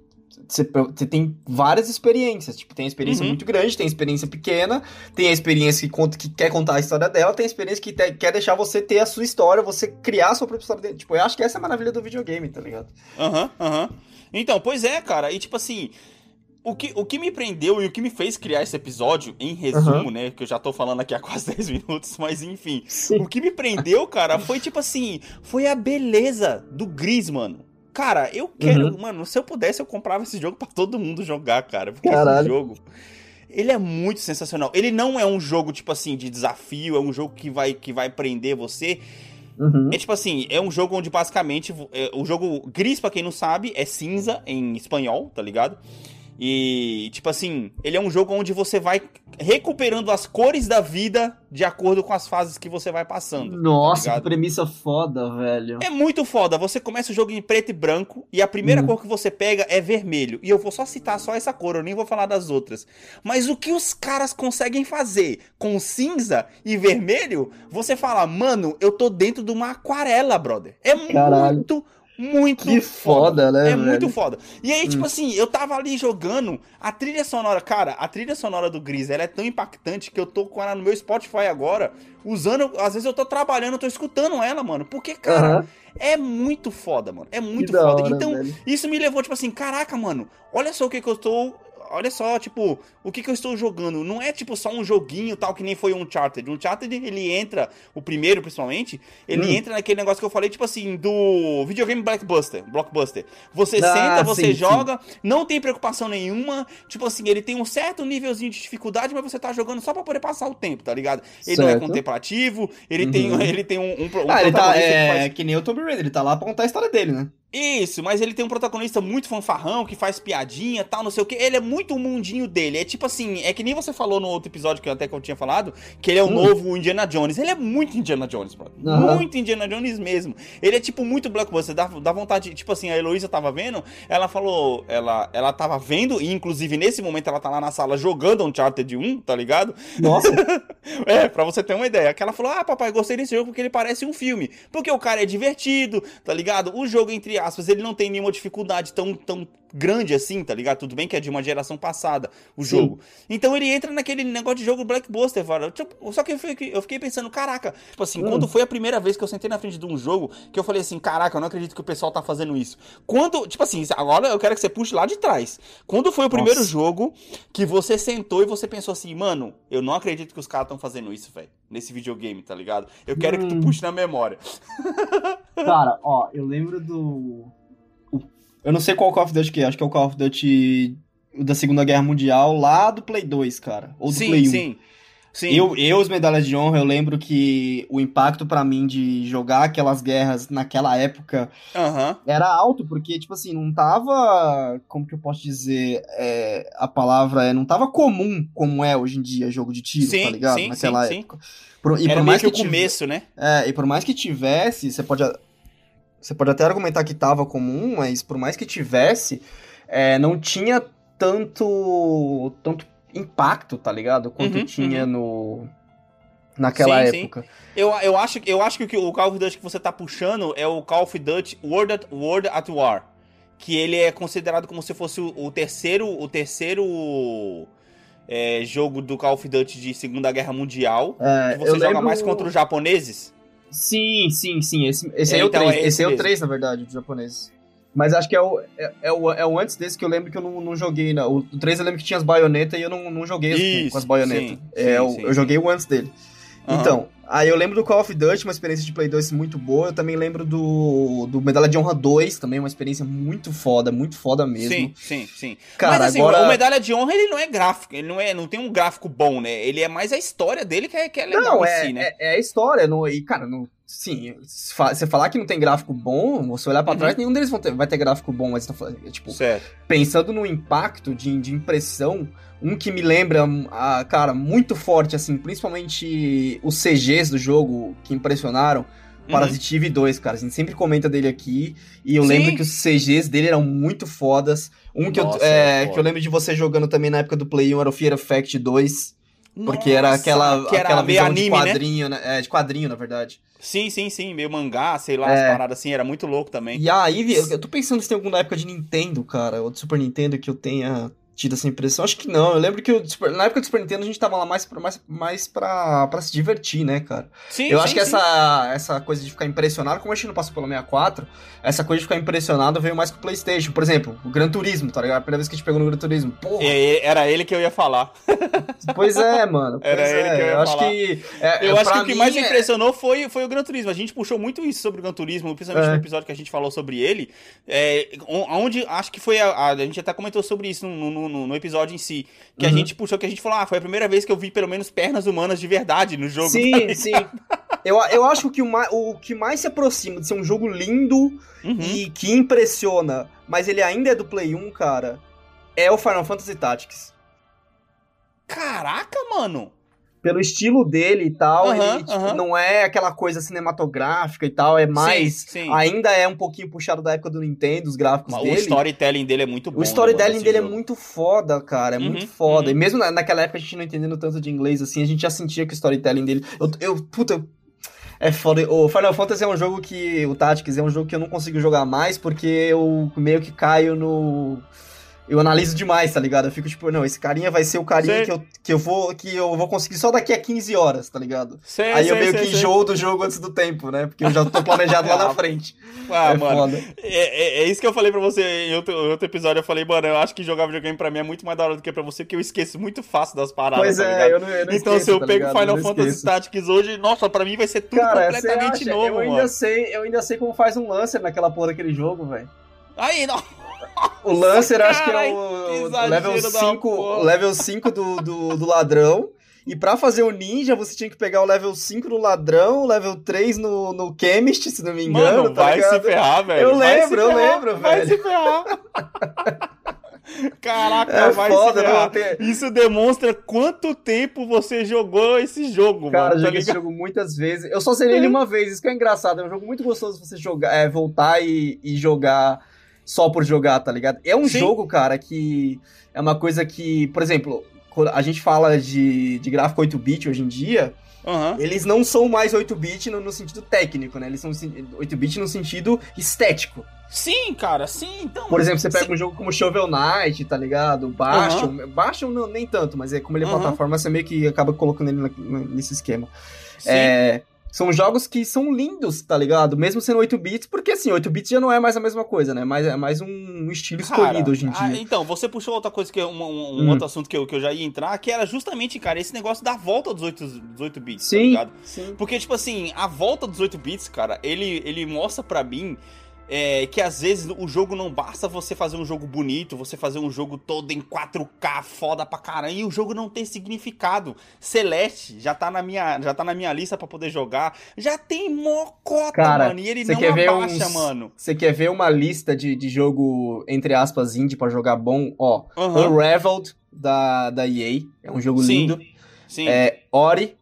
você, tem várias experiências. Tipo, tem a experiência Uhum. muito grande, tem a experiência pequena, tem a experiência que, conta, que quer contar a história dela, tem a experiência que te- quer deixar você ter a sua história, você criar a sua própria história. Tipo, eu acho que essa é a maravilha do videogame, tá ligado? Aham, aham. Então, pois é, cara. E tipo assim, o que, o que me prendeu e o que me fez criar esse episódio, em resumo, né? Que eu já tô falando aqui há (laughs) quase 10 minutos, mas enfim. O que me prendeu, cara, foi tipo assim, foi a beleza do Gris, mano. Cara, eu quero, mano, se eu pudesse, eu comprava esse jogo pra todo mundo jogar, cara. Porque Caralho. esse jogo, ele é muito sensacional. Ele não é um jogo, tipo assim, de desafio, é um jogo que vai, que vai prender você. Uhum. É tipo assim, é um jogo onde basicamente. é, o jogo gris, pra quem não sabe, é cinza em espanhol, tá ligado? E, tipo assim, ele é um jogo onde você vai recuperando as cores da vida de acordo com as fases que você vai passando. Nossa, tá que premissa foda, velho. É muito foda. Você começa o jogo em preto e branco e a primeira Uhum. cor que você pega é vermelho. E eu vou só citar só essa cor, eu nem vou falar das outras. Mas o que os caras conseguem fazer com cinza e vermelho, você fala, mano, eu tô dentro de uma aquarela, brother. É Caralho. muito, muito Que foda, né, É velho? muito foda. E aí, tipo Hum. assim, eu tava ali jogando, a trilha sonora, cara, a trilha sonora do Gris, ela é tão impactante que eu tô com ela no meu Spotify agora, usando, às vezes eu tô trabalhando, eu tô escutando ela, mano. Porque, cara, é muito foda, mano. É muito Que da foda. hora, então, velho. isso me levou, tipo assim, caraca, mano, olha só o que que eu estou. Olha só, tipo, o que que eu estou jogando. Não é tipo só um joguinho tal que nem foi um Uncharted. Uncharted, ele entra, o primeiro principalmente, ele Hum. entra naquele negócio que eu falei, tipo assim, do videogame Blockbuster. Blockbuster. Você Ah, senta, você sim, joga, não tem preocupação nenhuma. Tipo assim, ele tem um certo nívelzinho de dificuldade, mas você tá jogando só pra poder passar o tempo, tá ligado? Ele não é Certo. contemplativo, ele Uhum. tem, (laughs) ele tem um, um, um ah, ele tá. É faz- que nem o Tomb Raider, ele tá lá pra contar a história dele, né? Isso, mas ele tem um protagonista muito fanfarrão, que faz piadinha tal, não sei o que. Ele é muito o mundinho dele. É tipo assim, é que nem você falou no outro episódio que eu até que eu tinha falado, que ele é o Hum. novo Indiana Jones. Ele é muito Indiana Jones, bro. Aham. Muito Indiana Jones mesmo. Ele é tipo muito blockbuster, dá, dá vontade, tipo assim, a Heloísa tava vendo, ela falou, ela, ela tava vendo, e inclusive nesse momento ela tá lá na sala jogando Uncharted 1, tá ligado? Nossa. (laughs) É, pra você ter uma ideia. Que ela falou: Ah, papai, gostei desse jogo porque ele parece um filme. Porque o cara é divertido, tá ligado? O jogo, entre aspas, ele não tem nenhuma dificuldade tão, tão grande assim, tá ligado? Tudo bem que é de uma geração passada o Sim. jogo. Então ele entra naquele negócio de jogo Blackbuster, cara. Tipo, Só que eu fiquei, eu fiquei pensando, caraca, tipo assim, Hum. quando foi a primeira vez que eu sentei na frente de um jogo, que eu falei assim, caraca, eu não acredito que o pessoal tá fazendo isso. Quando, tipo assim, agora eu quero que você puxe lá de trás. Quando foi o primeiro Nossa. jogo que você sentou e você pensou assim, mano, eu não acredito que os caras estão fazendo isso, velho, nesse videogame, tá ligado? Eu quero que tu Hum. puxe na memória. (laughs) Cara, ó, eu lembro do. Eu não sei qual Call of Duty que é, acho que é o Call of Duty da Segunda Guerra Mundial, lá do Play 2, cara. Ou do sim, Play 1. sim. Sim. Eu, eu, os medalhas de honra, eu lembro que o impacto pra mim de jogar aquelas guerras naquela época era alto, porque, tipo assim, não tava. Como que eu posso dizer? é, a palavra é. Não tava comum como é hoje em dia jogo de tiro, Sim, tá ligado? sim, Naquela sim, sim. época. Por- e Era por mais que que, o começo, né? é, e por mais que tivesse, você pode. Você pode até argumentar que tava comum, mas por mais que tivesse, é, não tinha tanto. tanto impacto, tá ligado? Quanto Uhum, tinha no. Naquela Sim, sim. época. Eu, eu, acho, eu acho que o Call of Duty que você tá puxando é o Call of Duty World at, World at War. Que ele é considerado como se fosse o, o terceiro. O terceiro. é, jogo do Call of Duty de Segunda Guerra Mundial. É, que você joga lembro- mais contra os japoses. Sim, sim, sim. Esse, esse É, aí é o então, 3. é esse esse é o mesmo. 3, na verdade, do japonês. Mas acho que é o, é, é o, é o antes desse que eu lembro que eu não, não joguei. Não. O 3 eu lembro que tinha as baionetas e eu não, não joguei as- com- Isso, com as baionetas. sim, É, sim, o- sim, eu joguei o antes dele. Aham. Então, aí eu lembro do Call of Duty, uma experiência de Play 2 muito boa. Eu também lembro do, do Medalha de Honra 2, também uma experiência muito foda, muito foda mesmo. Sim, sim, sim. Cara, Mas assim, agora- o Medalha de Honra, ele não é gráfico, ele não, é, não tem um gráfico bom, né? Ele é mais a história dele que é, que é legal Não, é, si, né? é, é a história. No, e, cara, no, sim, você falar que não tem gráfico bom, você olhar pra Uhum. trás, nenhum deles ter- vai ter gráfico bom, mas tá falando, é, tipo, Certo. pensando no impacto de, de impressão, um que me lembra, a, cara, muito forte, assim, principalmente os CGs do jogo que impressionaram, Uhum. Parasite Eve 2, cara. A gente sempre comenta dele aqui. E eu Sim. lembro que os CGs dele eram muito fodas. Um que, Nossa, eu, é, que eu lembro de você jogando também na época do Play 1 era o Fear Effect 2. Porque era Nossa, aquela, que era aquela visão anime, de né? quadrinho, né? É, de quadrinho, na verdade. Sim, sim, sim, meio mangá, sei lá, É. as paradas assim, era muito louco também. E aí, eu tô pensando se tem alguma época de Nintendo, cara, ou de Super Nintendo que eu tenha tido essa impressão. Acho que não. Eu lembro que o Super- na época do Super Nintendo a gente tava lá mais pra, mais, mais pra, pra se divertir, né, cara? Sim, eu sim, acho que sim. essa, essa coisa de ficar impressionado, como a gente não passou pelo 64, essa coisa de ficar impressionado veio mais com o PlayStation. Por exemplo, o Gran Turismo, tá ligado? A primeira vez que a gente pegou no Gran Turismo. Porra! É, Era ele que eu ia falar. (laughs) Pois é, mano. Era pois ele é. que eu ia eu acho falar. que. é, Eu é, acho que o que mais é- impressionou foi, foi o Gran Turismo. A gente puxou muito isso sobre o Gran Turismo, principalmente É. no episódio que a gente falou sobre ele. É, on- onde acho que foi a, a, a gente até comentou sobre isso no, no, no- no episódio em si. Que a Uhum. gente puxou, que a gente falou, ah, foi a primeira vez que eu vi pelo menos pernas humanas de verdade no jogo. tá Sim, ligado? sim. Eu, eu acho que o que, mais, o que mais se aproxima de ser um jogo lindo Uhum. e que impressiona, mas ele ainda é do Play 1, cara, é o Final Fantasy Tactics. Caraca, mano. Pelo estilo dele e tal, ele tipo, não é aquela coisa cinematográfica e tal, é mais. Sim, sim. Ainda é um pouquinho puxado da época do Nintendo, os gráficos o dele. storytelling dele é muito bom. O storytelling desse dele é jogo. muito foda, cara. É Uhum, muito foda. uhum. E mesmo na- naquela época a gente não entendendo tanto de inglês assim, a gente já sentia que o storytelling dele. Eu, eu puta. eu- É foda. O Final Fantasy é um jogo que. O Tactics é um jogo que eu não consigo jogar mais porque eu meio que caio no. Eu analiso demais, tá ligado? Eu fico tipo, não, esse carinha vai ser o carinha que eu, que, eu vou, que eu vou conseguir só daqui a 15 horas, tá ligado? Sei, Aí eu sei, meio que enjoo do jogo antes do tempo, né? Porque eu já tô planejado lá na (laughs) frente. Ah, é mano. É, é- é isso que eu falei pra você em outro, outro episódio. Eu falei, mano, eu acho que jogar videogame pra mim é muito mais da hora do que pra você, porque eu esqueço muito fácil das paradas. Pois tá é, ligado? eu não, eu não Então, esqueço, se eu tá pego ligado? Final Eu Fantasy esqueço. Tactics hoje, nossa, pra mim vai ser tudo Cara, completamente acha? novo, eu mano. ainda sei, eu ainda sei como faz um Lancer naquela porra daquele jogo, velho. Aí, não. O Lancer acho que é o, level da 5, porra. o level 5 do, do, do ladrão. E pra fazer o ninja, você tinha que pegar o level 5 no ladrão, o level 3 no, no chemist, se não me engano, Mano, tá vai ligado? se ferrar, velho. Eu Vai lembro, eu ferrar, lembro, Vai velho. se ferrar. (laughs) Caraca, É vai foda, se ferrar. Isso demonstra quanto tempo você jogou esse jogo, Cara, eu mano. Tá joguei esse jogo muitas vezes. Eu só zerei ele uma vez, isso que é engraçado. É um jogo muito gostoso você jogar, é, voltar e, e jogar só por jogar, tá ligado? É um Sim. jogo, cara, que é uma coisa que, por exemplo, quando a gente fala de, de gráfico 8-bit hoje em dia, Aham. eles não são mais 8-bit no, no sentido técnico, né? Eles são sin- 8-bit no sentido estético. Sim, cara, sim. Então, Por exemplo, você pega Sim. um jogo como Shovel Knight, tá ligado? Bastion. Bastion não, nem tanto, mas é como ele é Aham. plataforma, você meio que acaba colocando ele na- nesse esquema. sim. É, são jogos que são lindos, tá ligado? Mesmo sendo 8 bits, porque assim, 8 bits já não é mais a mesma coisa, né? Mas é mais um estilo escolhido Cara, hoje em ah, dia. então, você puxou outra coisa, que é um, um- um Hum. outro assunto que eu, que eu já ia entrar, que era justamente, cara, esse negócio da volta dos 8, dos 8 bits, tá sim, ligado? sim. Porque, tipo assim, a volta dos 8 bits, cara, ele, ele mostra pra mim é, que às vezes o jogo não basta você fazer um jogo bonito, você fazer um jogo todo em 4K, foda pra caramba, e o jogo não tem significado. Celeste já tá na minha, já tá na minha lista pra poder jogar. Já tem mocota, Cara, mano, e ele não quer ver abaixa, uns- mano. Você quer ver uma lista de, de jogo, entre aspas, indie pra jogar bom? Ó, Aham. Unraveled, da, da EA, é um jogo Sim, lindo. Sim. É, Ori,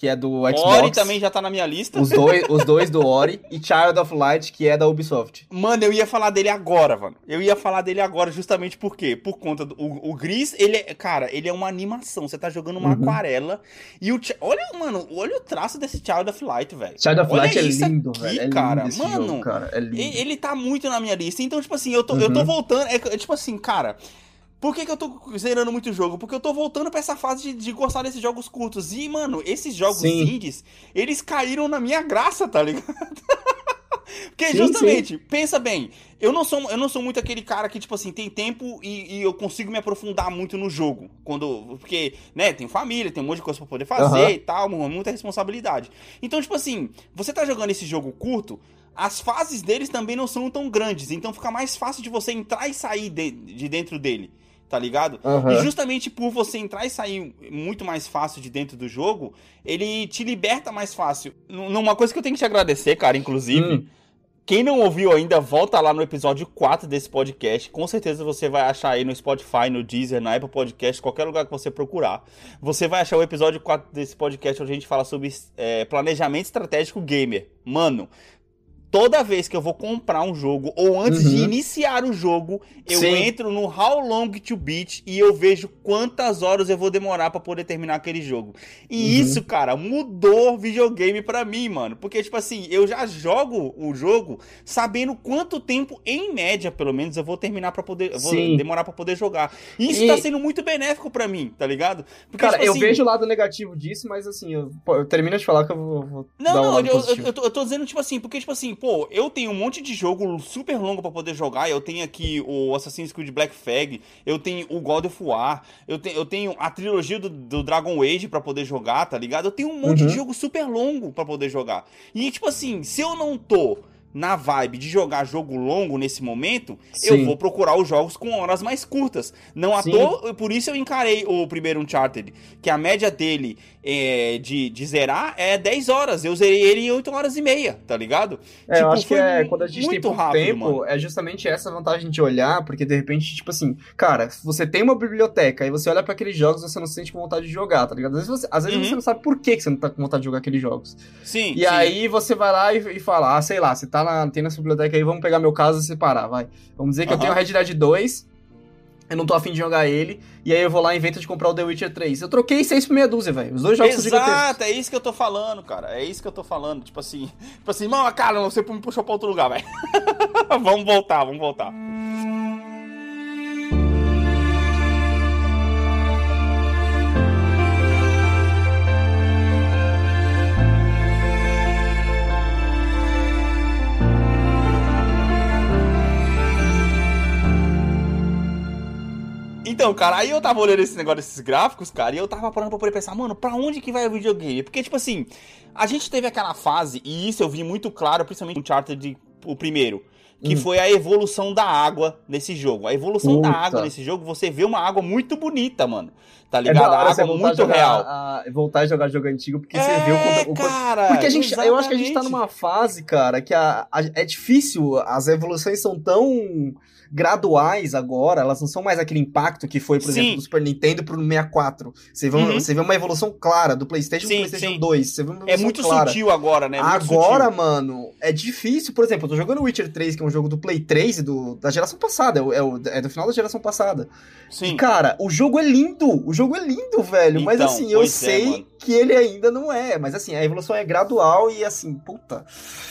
que é do Xbox. Ori também já tá na minha lista. Os dois, os dois do Ori. E Child of Light, que é da Ubisoft. Mano, eu ia falar dele agora, mano. Eu ia falar dele agora justamente por quê? Por conta do o, o Gris, ele é, cara, ele é uma animação. Você tá jogando uma Uhum. aquarela e o olha, mano, olha o traço desse Child of Light, velho. Child of Olha Light é lindo, aqui, velho. É cara. lindo Mano, jogo, cara. É lindo. E- Ele tá muito na minha lista. Então, tipo assim, eu tô, eu tô Uhum. voltando. É, é tipo assim, cara. Por que, que eu tô zerando muito jogo? Porque eu tô voltando pra essa fase de, de gostar desses jogos curtos. E, mano, esses jogos Sim. indies, eles caíram na minha graça, tá ligado? (laughs) Porque, Sim, justamente, pensa bem, eu não, sou, eu não sou muito aquele cara que, tipo assim, tem tempo e, e eu consigo me aprofundar muito no jogo. Quando. Porque, né, tem família, tem um monte de coisa pra poder fazer Aham. e tal, muita responsabilidade. Então, tipo assim, você tá jogando esse jogo curto, as fases deles também não são tão grandes. Então fica mais fácil de você entrar e sair de, de dentro dele. Tá ligado? Aham. E justamente por você entrar e sair muito mais fácil de dentro do jogo, ele te liberta mais fácil. Numa coisa que eu tenho que te agradecer, cara, inclusive. Hum. Quem não ouviu ainda, volta lá no episódio 4 desse podcast. Com certeza você vai achar aí no Spotify, no Deezer, na Apple Podcast, qualquer lugar que você procurar. Você vai achar o episódio 4 desse podcast onde a gente fala sobre é, planejamento estratégico gamer. Mano, toda vez que eu vou comprar um jogo ou antes Uhum. de iniciar o jogo, eu Sim. entro no How Long to Beat e eu vejo quantas horas eu vou demorar pra poder terminar aquele jogo. E Uhum. isso, cara, mudou videogame pra mim, mano. Porque, tipo assim, eu já jogo o jogo sabendo quanto tempo, em média, pelo menos, eu vou terminar pra poder. Eu vou Sim. demorar pra poder jogar. E isso E- tá sendo muito benéfico pra mim, tá ligado? Porque, Cara, tipo eu assim, vejo o lado negativo disso, mas assim, eu, eu termino de falar que eu vou, vou Não, dar um não, lado eu, eu, eu tô, eu tô dizendo, tipo assim, porque, tipo assim, pô, eu tenho um monte de jogo super longo pra poder jogar. Eu tenho aqui o Assassin's Creed Black Flag, eu tenho o God of War, eu, tenho eu tenho a trilogia do, do Dragon Age pra poder jogar, tá ligado? Eu tenho um monte Uhum. de jogo super longo pra poder jogar. E, tipo assim, se eu não tô na vibe de jogar jogo longo nesse momento, eu Sim. vou procurar os jogos com horas mais curtas. Não à Sim. toa, por isso eu encarei o primeiro Uncharted, que a média dele é, de, de zerar é 10 horas. Eu zerei ele em 8 horas e meia, tá ligado? É, eu Tipo, acho que é, quando a gente tem muito pouco rápido, tempo, mano. é justamente essa vantagem de olhar, porque de repente, tipo assim, cara, se você tem uma biblioteca e você olha pra aqueles jogos, você não se sente com vontade de jogar, tá ligado? Às vezes você, às vezes Uhum. você não sabe por que que você não tá com vontade de jogar aqueles jogos. Sim. E sim. aí você vai lá e, e fala, ah, sei lá, você tá na, tem nessa biblioteca aí, vamos pegar meu caso e separar, vai. Vamos dizer que eu Aham. tenho Red Dead 2, eu não tô afim de jogar ele, e aí eu vou lá e invento de comprar o The Witcher 3. Eu troquei 6 por meia dúzia, velho. Os dois jogos são gigantescos. Exato, é isso que eu tô falando, cara. É isso que eu tô falando. Tipo assim, tipo assim, mano, cara, você me puxou pra outro lugar, velho. (laughs) vamos voltar, vamos voltar. Então, cara, aí eu tava olhando esse negócio desses gráficos, cara, e eu tava parando pra poder pensar, mano, pra onde que vai o videogame? Porque, tipo assim, a gente teve aquela fase, e isso eu vi muito claro, principalmente no Uncharted, o primeiro, que Hum. foi a evolução da água nesse jogo. A evolução da Puta. água nesse jogo, você vê uma água muito bonita, mano. Tá É ligado? da a você água muito jogar, real. a- voltar a jogar jogo antigo, porque você é, vê o quanto cara, Porque a gente, eu acho que a gente tá numa fase, cara, que a, a- é difícil, as evoluções são tão graduais agora, elas não são mais aquele impacto que foi, por Sim. exemplo, do Super Nintendo pro 64. Você vê, Uhum. você vê uma evolução clara do PlayStation Sim, pro PlayStation sim. 2. Você vê uma É muito clara. sutil agora, né? Muito Agora, sutil. mano, é difícil. Por exemplo, eu tô jogando Witcher 3, que é um jogo do Play 3 e do, da geração passada. É, o- é, é do final da geração passada. Sim. E, cara, o jogo é lindo. O jogo é lindo, velho. mas Então, assim, eu é, sei mano. Que ele ainda não é. Mas assim, a evolução é gradual e assim, puta.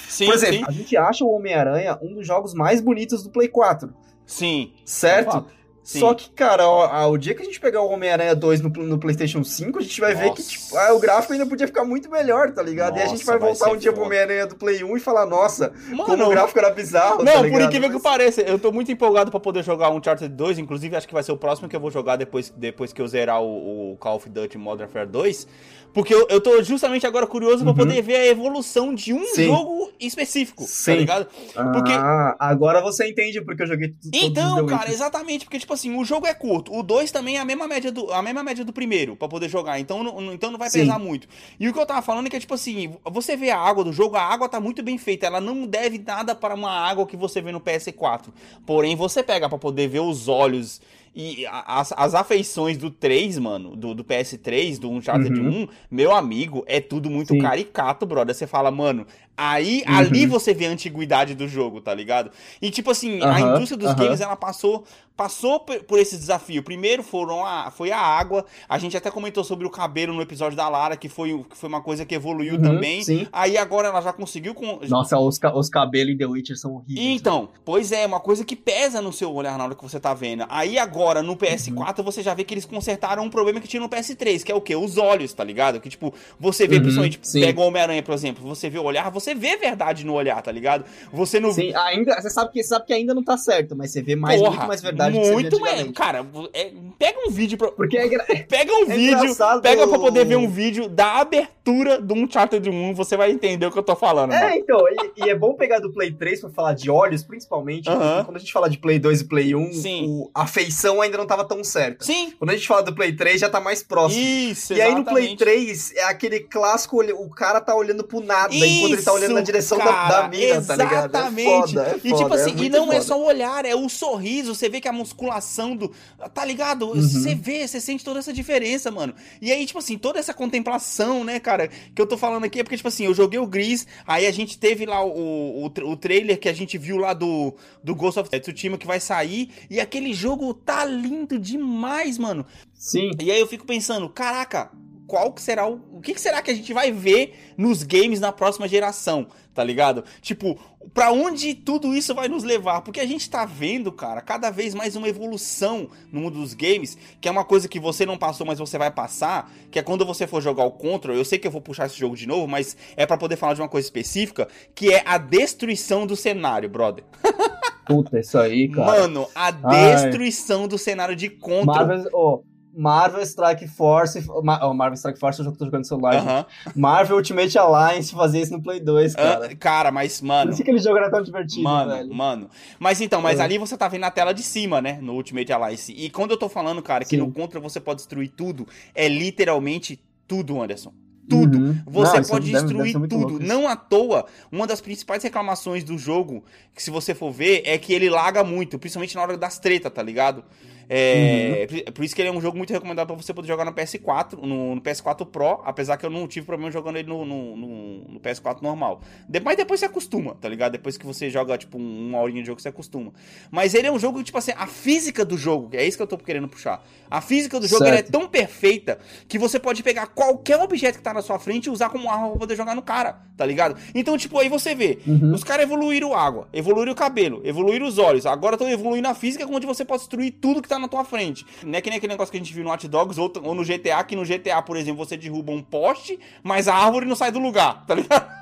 sim, Por exemplo, sim. a gente acha o Homem-Aranha um dos jogos mais bonitos do Play 4. Sim. Certo? Sim. Só que, cara, ó, o dia que a gente pegar o Homem-Aranha 2 no, no PlayStation 5, a gente vai ver que, Nossa. tipo, ah, o gráfico ainda podia ficar muito melhor, tá ligado? e a gente Nossa, vai vai voltar um dia pro. Homem-Aranha do Play 1 e falar, nossa, Mano, como o gráfico era bizarro, Não, tá por incrível que Mas- pareça, eu tô muito empolgado pra poder jogar Uncharted 2, inclusive acho que vai ser o próximo que eu vou jogar depois, depois que eu zerar o, o Call of Duty Modern Warfare 2, porque eu, eu tô justamente agora curioso pra Uhum. poder ver a evolução de um Sim. jogo específico, Sim. tá ligado? Porque- Ah, agora você entende porque eu joguei tudo Então, cara, exatamente, porque tipo assim, o jogo é curto, o 2 também é a mesma média do, a mesma média do primeiro pra poder jogar, então não, então não vai Sim. pesar muito. E o que eu tava falando é que tipo assim, você vê a água do jogo, a água tá muito bem feita, ela não deve nada para uma água que você vê no PS4. Porém, você pega pra poder ver os olhos e a- as, as afeições do 3, mano, do, do PS3, do Uncharted Uhum. 1, meu amigo, é tudo muito Sim. caricato, brother. Você fala, mano, aí Uhum. ali você vê a antiguidade do jogo, tá ligado? E tipo assim, a Aham, indústria dos games ela passou passou por esse desafio. Primeiro foram a, foi a água. A gente até comentou sobre o cabelo no episódio da Lara, que foi, que foi uma coisa que evoluiu Uhum, também. Sim. Aí agora ela já conseguiu com. Nossa, os, os cabelos em The Witcher são horríveis. Então, pois é, uma coisa que pesa no seu olhar na hora que você tá vendo. Aí agora no PS4 você já vê que eles consertaram um problema que tinha no PS3, que é o quê? Os olhos, tá ligado? Que tipo, você vê, Uhum, principalmente, sim. pega o Homem-Aranha, por exemplo, você vê o olhar, você vê verdade no olhar, tá ligado? Você não Sim, ainda, você sabe que, sabe que ainda não tá certo, mas você vê mais, Porra, muito mais verdade muito mais. Cara, é- pega um vídeo pra. Porque é, gra- (laughs) Pega um É vídeo, pega pra poder ver um vídeo da abertura do Uncharted 1, você vai entender o que eu tô falando, mano. É, então, e, e é bom pegar do Play 3 pra falar de olhos, principalmente, porque quando a gente fala de Play 2 e Play 1, Sim. o- a feição direção ainda não tava tão certa. Sim. Quando a gente fala do Play 3, já tá mais próximo. Isso, E aí no Play 3 é aquele clássico, o cara tá olhando pro nada, enquanto ele tá olhando na direção da, cara, da mina, tá ligado? Exatamente. É foda, é e tipo assim, é e não é foda. só o olhar, é o sorriso, você vê que a musculação do. Tá ligado? Uhum. Você vê, você sente toda essa diferença, mano. E aí, tipo assim, toda essa contemplação, né, cara, que eu tô falando aqui é porque, tipo assim, eu joguei o Gris, aí a gente teve lá o, o, o trailer que a gente viu lá do, do Ghost of Tsushima que vai sair, e aquele jogo tá lindo demais, mano. Sim. E aí eu fico pensando, caraca, qual que será o. O que, que será que a gente vai ver nos games na próxima geração? Tá ligado? Tipo, pra onde tudo isso vai nos levar? Porque a gente tá vendo, cara, cada vez mais uma evolução no mundo dos games, que é uma coisa que você não passou, mas você vai passar, que é quando você for jogar o Control, eu sei que eu vou puxar esse jogo de novo, mas é pra poder falar de uma coisa específica, que é a destruição do cenário, brother. (laughs) Puta, isso aí, cara. Mano, a destruição do cenário de Control. Marvel, oh, Marvel Strike Force. Ma- oh, Marvel Strike Force é o jogo que eu tô jogando no celular. gente. Aham. Marvel Ultimate Alliance fazia isso no Play 2, cara. Ah, Cara, mas, Por mano. isso que aquele jogo era tão divertido, Mano, velho. mano. Mas então, mas É. ali você tá vendo a tela de cima, né? No Ultimate Alliance. E quando eu tô falando, cara, que Sim. no Contra você pode destruir tudo, é literalmente tudo, Anderson. Tudo. Uhum. Você Não, pode deve- deve destruir muito tudo. louco. Não à toa, uma das principais reclamações do jogo, que se você for ver, é que ele laga muito, principalmente na hora das tretas, tá ligado? É, por- Por isso que ele é um jogo muito recomendado pra você poder jogar no PS4, no, no PS4 Pro, apesar que eu não tive problema jogando ele no, no, no- no PS4 normal. De- mas depois você acostuma, tá ligado? Depois que você joga, tipo, um- uma horinha de jogo, você acostuma. Mas ele é um jogo, tipo assim, a física do jogo, é isso que eu tô querendo puxar. A física do jogo é tão perfeita que você pode pegar qualquer objeto que tá na sua frente e usar como arma pra poder jogar no cara, tá ligado? Então, tipo, aí você vê, Uhum. os caras evoluíram água, evoluíram o cabelo, evoluíram os olhos, agora estão evoluindo a física, onde você pode destruir tudo que tá na tua frente. Não é que nem aquele negócio que a gente viu no Hot Dogs ou, ou no GTA, que no GTA, por exemplo, você derruba um poste, mas a árvore não sai do lugar, tá ligado? (laughs)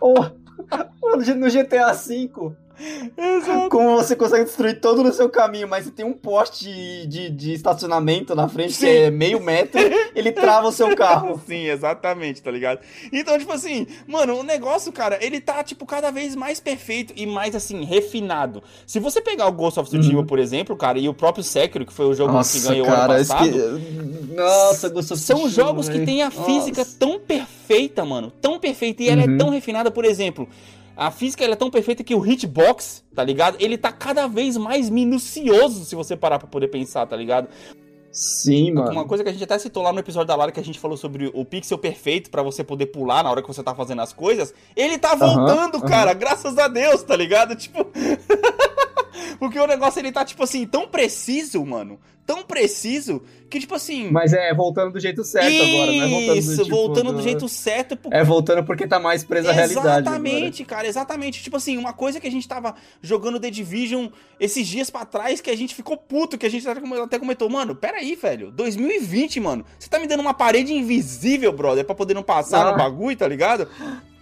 Oh, no GTA V, Exato. como você consegue destruir todo no seu caminho, mas se tem um poste de, de estacionamento na frente Sim. que é meio metro, ele trava o seu carro. (laughs) Sim, exatamente, tá ligado? Então, tipo assim, mano, o negócio, cara, ele tá, tipo, cada vez mais perfeito e mais, assim, refinado. Se você pegar o Ghost of Tsushima, Uhum. por exemplo, cara, e o próprio Sekiro, que foi o jogo que Nossa, ganhou ano cara, passado, esque... Nossa, Ghost of são Tsushima, jogos que têm a física Nossa. tão perfeita, mano, tão perfeita, e ela é Uhum. tão refinada, por exemplo... A física é tão perfeita que o hitbox, tá ligado? Ele tá cada vez mais minucioso se você parar pra poder pensar, tá ligado? Sim, mano. Uma coisa que a gente até citou lá no episódio da Lara que a gente falou sobre o pixel perfeito pra você poder pular na hora que você tá fazendo as coisas. Ele tá voltando, cara, graças a Deus, tá ligado? Tipo. (laughs) Porque o negócio ele tá, tipo assim, tão preciso, mano. Tão preciso que, tipo assim. Mas é voltando do jeito certo agora, não é voltando do, Isso, tipo, voltando do jeito certo. Pro... É voltando porque tá mais preso à realidade. Exatamente, cara, exatamente. Tipo assim, uma coisa que a gente tava jogando The Division esses dias pra trás que a gente ficou puto, que a gente até comentou, mano, peraí, velho, 2020, mano, você tá me dando uma parede invisível, brother, pra poder não passar Ah. no bagulho, tá ligado?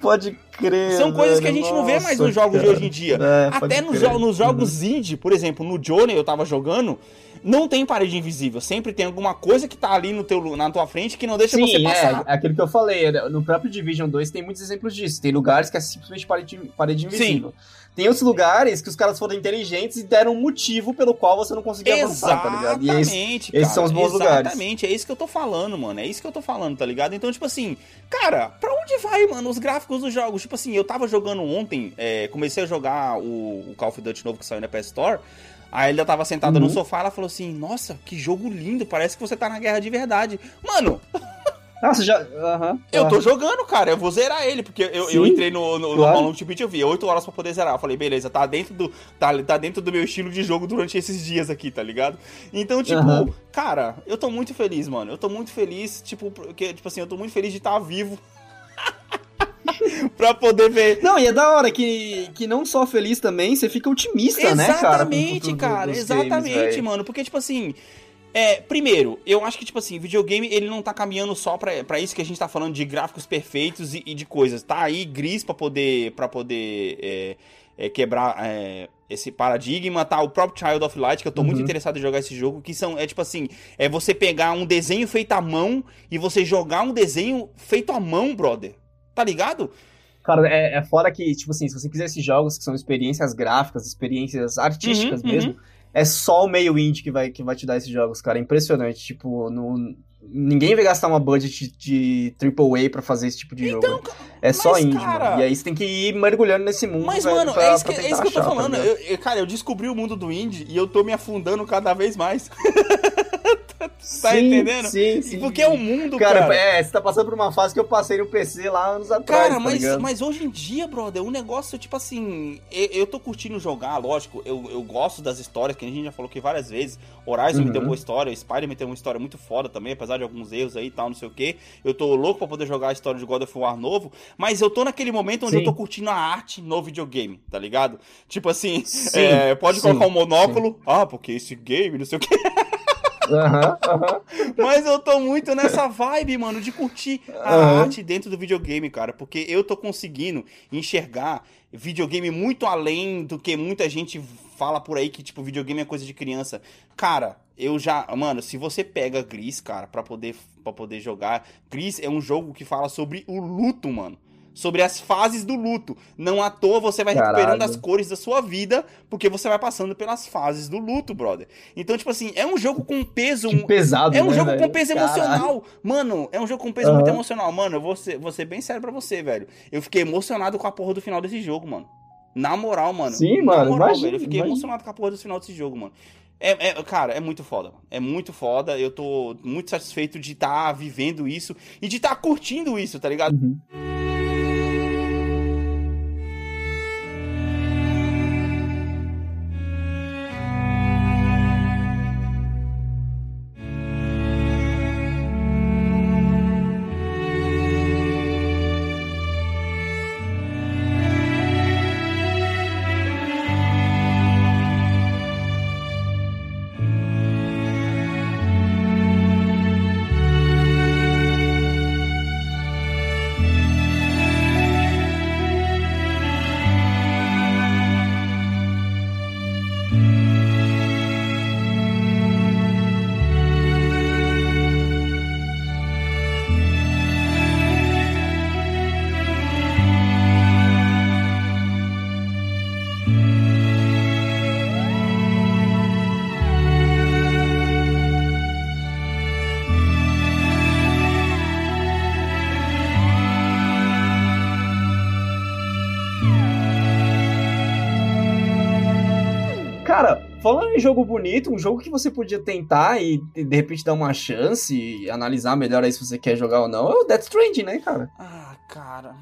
Pode crer. São coisas que a gente não vê mais nossa, nos jogos de cara. hoje em dia. É, Até nos, jo- nos jogos indie, por exemplo, no Johnny eu tava jogando, não tem parede invisível, sempre tem alguma coisa que tá ali no teu, na tua frente que não deixa você Sim, passar. é, aquilo que eu falei. né, No próprio Division 2 tem muitos exemplos disso. Tem lugares que é simplesmente parede, parede invisível. Tem outros lugares que os caras foram inteligentes e deram um motivo pelo qual você não conseguia avançar, tá ligado? E é. Exatamente, esses são os bons lugares. Exatamente, é isso que eu tô falando, mano. É isso que eu tô falando, tá ligado? Então, tipo assim, cara, pra onde vai, mano, os gráficos dos jogos? Tipo assim, eu tava jogando ontem, é, comecei a jogar o, o Call of Duty novo que saiu na PS Store. Aí ela tava sentada no Uhum. sofá, ela falou assim: Nossa, que jogo lindo, parece que você tá na guerra de verdade. Mano, (laughs) Nossa, já. Aham. eu tô jogando, cara, eu vou zerar ele, porque eu, eu Sim, entrei no, no, no claro. Of Duty, eu vi 8 horas pra poder zerar. Eu falei, beleza, tá dentro do tá, tá dentro do meu estilo de jogo durante esses dias aqui, tá ligado? Então, tipo, Aham. cara, eu tô muito feliz, mano. Eu tô muito feliz, tipo, porque, tipo assim, eu tô muito feliz de estar vivo. (laughs) pra poder ver. Não, e é da hora que, que não só feliz também, você fica otimista, né, cara? Exatamente, cara, exatamente, mano. Porque, tipo assim. É, primeiro, eu acho que, tipo assim, videogame ele não tá caminhando só pra, pra isso que a gente tá falando de gráficos perfeitos e, e de coisas. Tá aí gris pra poder, pra poder é, é, quebrar é, esse paradigma. Tá o próprio Child of Light, que eu tô muito Uhum. interessado em jogar esse jogo, que são, é tipo assim, é você pegar um desenho feito à mão e você jogar um desenho feito à mão, brother. Tá ligado? Cara, é, é fora que, tipo assim, se você quiser esses jogos que são experiências gráficas, experiências artísticas Uhum, mesmo, é só o meio indie que vai, que vai te dar esses jogos, cara. É impressionante. Tipo, no, ninguém vai gastar uma budget de AAA pra fazer esse tipo de então, jogo. É só indie, cara... mano. E aí você tem que ir mergulhando nesse mundo. Mas, velho, mano, pra, é isso que, é isso que eu tô falando. Tá eu, eu, cara, eu descobri o mundo do indie e eu tô me afundando cada vez mais. (laughs) tá sim, entendendo? Sim, sim. Porque é o mundo, cara. Cara, é, você tá passando por uma fase que eu passei no PC lá anos atrás. Cara, tá mas, mas hoje em dia, brother, um negócio, tipo assim, eu, eu tô curtindo jogar, lógico, eu, eu gosto das histórias, que a gente já falou aqui várias vezes. Horizon uhum. me deu uma história, Spider me tem uma história muito foda também, apesar de alguns erros aí e tal, não sei o que. Eu tô louco pra poder jogar a história de God of War novo, mas eu tô naquele momento onde sim. eu tô curtindo a arte no videogame, tá ligado? Tipo assim, é, pode colocar um monóculo, ah, porque esse game, não sei o que. (laughs) Uhum, Mas eu tô muito nessa vibe, mano, de curtir a uhum. arte dentro do videogame, cara. Porque eu tô conseguindo enxergar videogame muito além do que muita gente fala por aí que, tipo, videogame é coisa de criança. Cara, eu já. Mano, se você pega Gris, cara, pra poder, pra poder jogar. Gris é um jogo que fala sobre o luto, mano sobre as fases do luto. Não à toa você vai Caralho. recuperando as cores da sua vida, porque você vai passando pelas fases do luto, brother. Então, tipo assim, é um jogo com peso. Que pesado, É um né, jogo velho? com peso Caralho. emocional. Mano, é um jogo com peso uhum. muito emocional. Mano, eu vou ser, vou ser bem sério pra você, velho. Eu fiquei emocionado com a porra do final desse jogo, mano. Na moral, mano. Sim, mano. Na moral, imagina, velho. Eu fiquei imagina. emocionado com a porra do final desse jogo, mano. É, é, cara, é muito foda. É muito foda. Eu tô muito satisfeito de estar tá vivendo isso e de estar tá curtindo isso, tá ligado? Uhum. Falando em jogo bonito, um jogo que você podia tentar e de repente dar uma chance e analisar melhor aí se você quer jogar ou não, é o Death Stranding, né, cara? Ah, cara.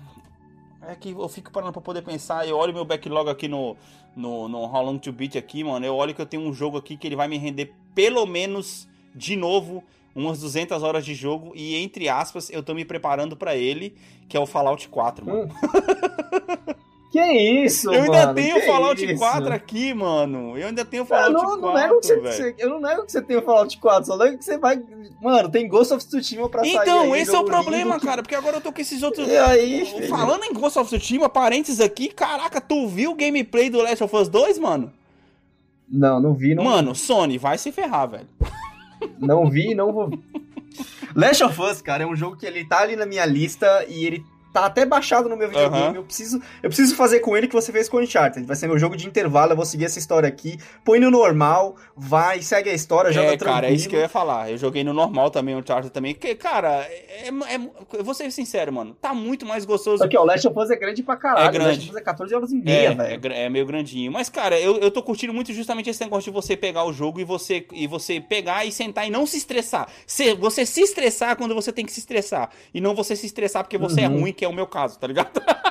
É que eu fico parando pra poder pensar, eu olho meu backlog aqui no, no, no How Long to Beat aqui, mano, eu olho que eu tenho um jogo aqui que ele vai me render pelo menos, de novo, umas 200 horas de jogo e, entre aspas, eu tô me preparando para ele, que é o Fallout 4, mano. Hum. (laughs) Que isso, Eu ainda mano, tenho Fallout isso? 4 aqui, mano. Eu ainda tenho o Fallout eu não, 4, não nego que você, Eu não nego que você tem o Fallout 4, só nego que você vai... Mano, tem Ghost of Tsushima pra então, sair Então, esse é o problema, cara, porque agora eu tô com esses outros... E aí, filho? Falando em Ghost of Tsushima, parênteses aqui, caraca, tu viu o gameplay do Last of Us 2, mano? Não, não vi, não Mano, Sony, vai se ferrar, velho. Não vi, não vou... (laughs) Last of Us, cara, é um jogo que ele tá ali na minha lista e ele tá até baixado no meu videogame. Uhum. Eu, preciso, eu preciso fazer com ele o que você fez com o Uncharted. Vai ser meu jogo de intervalo, eu vou seguir essa história aqui. Põe no normal, vai, segue a história, é, joga tranquilo. cara, é isso que eu ia falar. Eu joguei no normal também, o Uncharted também. Porque, cara, é, é, eu vou ser sincero, mano. Tá muito mais gostoso. Aqui, ó, o Last of Us é grande pra caralho. É grande. O Last of Us é 14 horas e meia, é, velho. É, é, meio grandinho. Mas, cara, eu, eu tô curtindo muito justamente esse negócio de você pegar o jogo e você, e você pegar e sentar e não se estressar. Se, você se estressar quando você tem que se estressar. E não você se estressar porque você é uhum. é ruim, que é o meu caso, tá ligado? (laughs)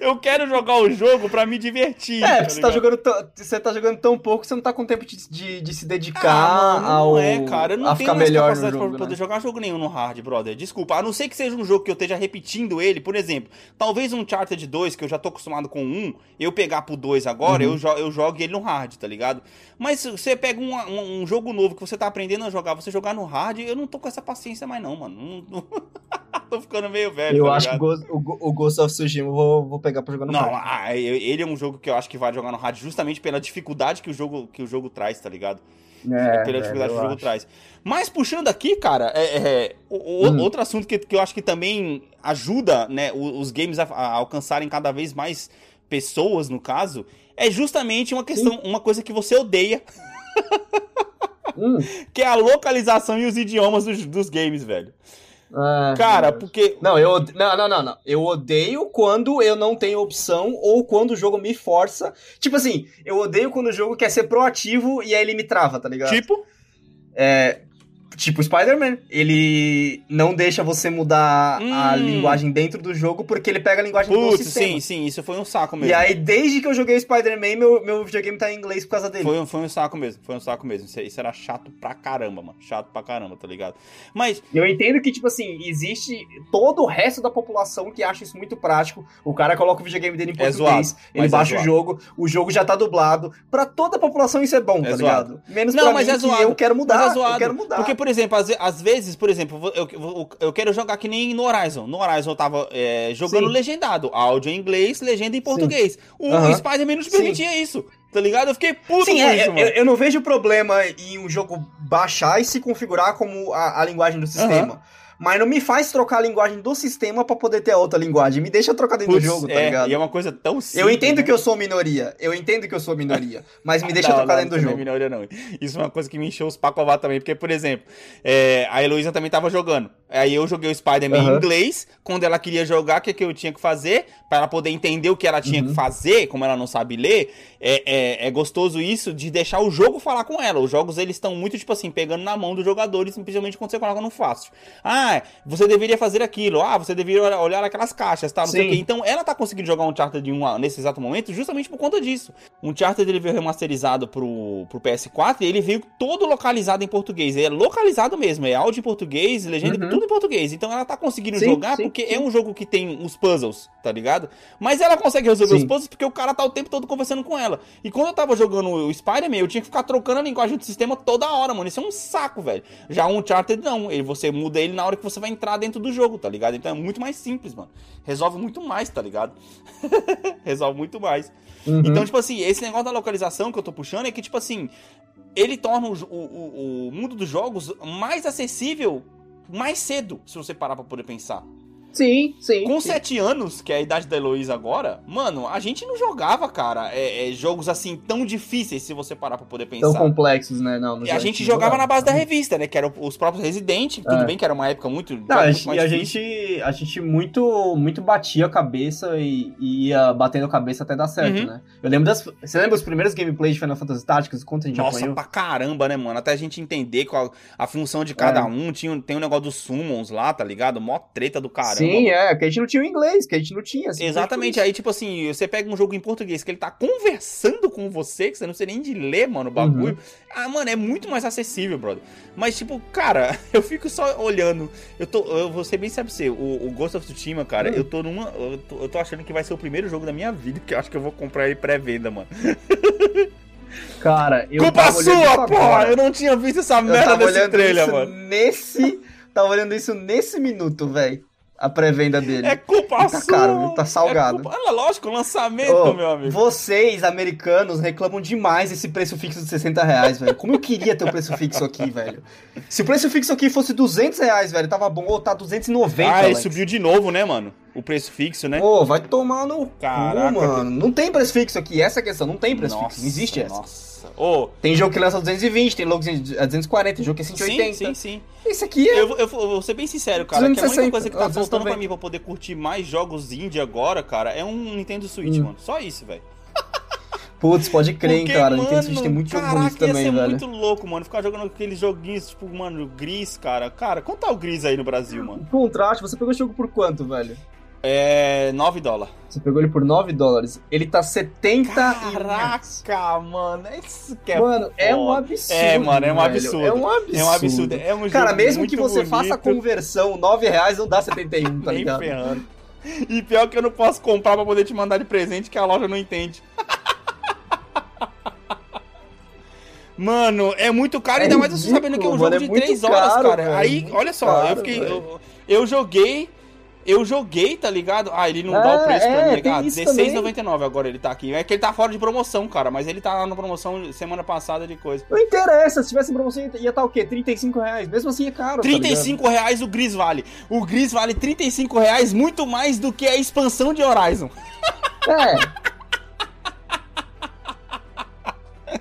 Eu quero jogar o jogo pra me divertir. É, tá você, tá jogando você tá jogando tão pouco que você não tá com tempo de, de, de se dedicar ah, mano, ao. Não é, cara. Eu não tenho mais capacidade jogo, pra poder né? jogar jogo nenhum no hard, brother. Desculpa. A não ser que seja um jogo que eu esteja repetindo ele. Por exemplo, talvez um Charter 2, que eu já tô acostumado com um, eu pegar pro 2 agora, uhum. eu, jo eu jogo ele no hard, tá ligado? Mas se você pega um, um, um, jogo novo que você tá aprendendo a jogar, você jogar no hard, eu não tô com essa paciência mais, não, mano. Não, não... (laughs) (laughs) tô ficando meio velho. Eu tá acho ligado? que o, o, o Ghost of Tsushima eu vou, vou pegar pra jogar no não. Ah, ele é um jogo que eu acho que vai jogar no hard justamente pela dificuldade que o jogo, que o jogo traz, tá ligado? É, pela dificuldade que o jogo acho. traz. Mas puxando aqui, cara, é, é o, hum. outro assunto que, que eu acho que também ajuda né, os, os games a, a alcançarem cada vez mais pessoas, no caso, é justamente uma questão, Sim. uma coisa que você odeia. (laughs) hum. Que é a localização e os idiomas dos, dos games, velho. Ah, Cara, porque. Não, eu não, não, não, não. Eu odeio quando eu não tenho opção ou quando o jogo me força. Tipo assim, eu odeio quando o jogo quer ser proativo e aí ele me trava, tá ligado? Tipo? É, Tipo Spider-Man, ele não deixa você mudar hum. a linguagem dentro do jogo porque ele pega a linguagem Putz, do sistema. sim, sim, isso foi um saco mesmo. E aí, desde que eu joguei Spider-Man, meu, meu videogame tá em inglês por causa dele. Foi, foi um saco mesmo, foi um saco mesmo. Isso, isso, era chato pra caramba, mano. Chato pra caramba, tá ligado? Mas... Eu entendo que, tipo assim, existe todo o resto da população que acha isso muito prático. O cara coloca o videogame dele em é português, é zoado, ele baixa é o jogo, o jogo já tá dublado. Pra toda a população isso é bom, é tá zoado. ligado? Menos não, pra mas mim, é zoado. eu quero mudar, mas é zoado. eu quero mudar. Porque, por exemplo, às, às vezes, por exemplo, eu, eu, eu, quero jogar que nem no Horizon. No Horizon eu tava é, jogando Sim. legendado. Áudio em inglês, legenda em português. Sim. O uhum. Spider-Man nos permitia Sim. isso. Tá ligado? Eu fiquei puto Sim, com é, isso, eu, eu, não vejo problema em um jogo baixar e se configurar como a, a linguagem do sistema. Uhum mas não me faz trocar a linguagem do sistema para poder ter a outra linguagem. Me deixa trocar dentro Puts, do jogo, tá é, ligado? E é uma coisa tão simples. Eu entendo né? que eu sou minoria. Eu entendo que eu sou minoria. Mas me (laughs) deixa não, trocar não, dentro do jogo. Não é minoria, não. Isso é uma coisa que me encheu os pacovar também. Porque, por exemplo, é, a Heloísa também tava jogando. Aí eu joguei o Spider-Man uhum. em inglês. Quando ela queria jogar, o que, que eu tinha que fazer? para ela poder entender o que ela tinha uhum. que fazer, como ela não sabe ler. É, é, é, gostoso isso de deixar o jogo falar com ela. Os jogos, eles estão muito, tipo assim, pegando na mão dos jogadores, principalmente quando você coloca no fácil. Ah, você deveria fazer aquilo. Ah, você deveria olhar aquelas caixas, tá? Não Sim. sei o quê. Então, ela tá conseguindo jogar um Uncharted 1 nesse exato momento justamente por conta disso. Um Uncharted, ele veio remasterizado pro, pro PS4 e ele veio todo localizado em português. É localizado mesmo, é áudio em português, legenda, uhum. tudo em português. Então, ela tá conseguindo sim, jogar sim, porque sim. é um jogo que tem os puzzles, tá ligado? Mas ela consegue resolver os puzzles porque o cara tá o tempo todo conversando com ela. E quando eu tava jogando o Spider-Man, eu tinha que ficar trocando a linguagem do sistema toda hora, mano. Isso é um saco, velho. Já um Uncharted não. Ele, você muda ele na hora que você vai entrar dentro do jogo, tá ligado? Então é muito mais simples, mano. Resolve muito mais, tá ligado? (laughs) Resolve muito mais. Uhum. Então, tipo assim, esse negócio da localização que eu tô puxando é que, tipo assim, ele torna o, o, o mundo dos jogos mais acessível mais cedo, se você parar pra poder pensar. Sim, sim. Com sim. sete anos, que é a idade da Heloísa agora, mano, a gente não jogava, cara, é, é, jogos assim tão difíceis se você parar pra poder pensar. Tão complexos, né? Não, e a gente jogava, jogava na base da revista, né? Que eram os próprios Resident, tudo é. bem que era uma época muito. Não, a, gente, a gente, a gente muito, muito batia a cabeça e, e, ia batendo a cabeça até dar certo, uhum. né? Eu lembro das. Você lembra os primeiros gameplays de Final Fantasy Tactics? Quanto a gente Nossa, apanhou? pra caramba, né, mano? Até a gente entender qual a função de cada é. um. Tinha, tem um negócio dos summons lá, tá ligado? Mó treta do caramba. Sim, mano. é, que a gente não tinha o inglês, que a gente não tinha. Assim, Exatamente, aí tipo assim, você pega um jogo em português que ele tá conversando com você, que você não sei nem de ler, mano, o bagulho. Uhum. Ah, mano, é muito mais acessível, brother. Mas tipo, cara, (laughs) eu fico só olhando. Eu tô, eu vou ser bem sabe ser, o, o Ghost of Tsushima, cara, uhum. eu tô numa, eu tô, eu tô achando que vai ser o primeiro jogo da minha vida que eu acho que eu vou comprar ele pré-venda, mano. (laughs) Cara, eu Culpa sua, porra! Eu não tinha visto essa merda desse trailer, mano. Nesse. Tava olhando isso nesse minuto, velho a pré-venda dele. É culpa tá sua. Tá caro, tá salgado. É culpa... Olha, lógico, lançamento, oh, meu amigo. Vocês, americanos, reclamam demais desse preço fixo de 60 reais, velho. Como eu queria ter o preço fixo aqui, velho. Se o preço fixo aqui fosse 200 reais, velho, tava bom. Ou tá 290, Ah, ele subiu de novo, né, mano? O preço fixo, né? Ô, oh, vai tomar no Caraca, cu, mano. Não tem preço fixo aqui, essa é a questão. Não tem preço nossa, fixo, não existe essa. Nossa. Oh. Tem jogo que lança 220, tem jogo que é 240, tem jogo que é 180. Sim, sim, sim. Isso aqui é. Eu, eu, eu vou ser bem sincero, cara. Que a única coisa que tá faltando pra mim pra poder curtir mais jogos indie agora, cara, é um Nintendo Switch, hum. mano. Só isso, velho. (laughs) Putz, pode crer, Porque, hein, cara. Mano, Nintendo Switch tem muito jogo bonito também, velho. Muito louco, mano. Ficar jogando aqueles joguinhos, tipo, mano, gris, cara. Cara, quanto tá o gris aí no Brasil, mano? Contraste, você pegou esse jogo por quanto, velho? É. 9 dólares. Você pegou ele por 9 dólares. Ele tá 70 Caraca, mano. Isso que é Mano, é um absurdo. É, mano, é um absurdo. É um absurdo. É um absurdo. É um Cara, mesmo que você bonito. faça a conversão, 9 reais não dá 71, (laughs) tá ligado? Ferrando. E pior que eu não posso comprar pra poder te mandar de presente, que a loja não entende. (laughs) Mano, é muito caro, ainda é mais você sabendo que é um jogo mano, de 3 é horas, caro, cara. Aí, olha só, caro, eu fiquei. Eu, eu joguei eu joguei, tá ligado? Ah, ele não é, dá o preço pra é, mim. Ah, R$16,99 agora ele tá aqui. É que ele tá fora de promoção, cara. Mas ele tá na promoção semana passada de coisa. Não interessa, se tivesse promoção ia estar tá o quê? 35 reais. Mesmo assim é caro. 35 tá reais o Gris vale. O Gris vale 35 reais, muito mais do que a expansão de Horizon. É. (laughs)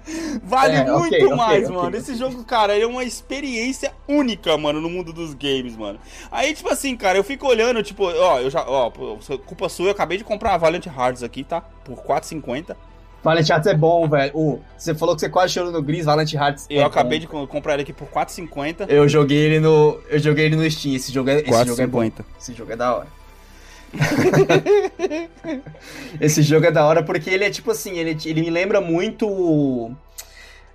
(laughs) Vale é, muito okay, mais, okay, mano. Okay. Esse jogo, cara, é uma experiência única, mano, no mundo dos games, mano. Aí, tipo assim, cara, eu fico olhando, tipo, ó, eu já, ó, culpa sua, eu acabei de comprar a Valiant Hearts aqui, tá? Por 4,50. Valiant Hearts é bom, velho. Uh, você falou que você quase chorou no Gris, Valiant Hearts Eu é acabei bom. de comprar ele aqui por 4,50. Eu joguei ele no, eu joguei ele no Steam. Esse jogo é, esse jogo é bom. Esse jogo é da hora. (laughs) esse jogo é da hora porque ele é tipo assim, ele, ele me lembra muito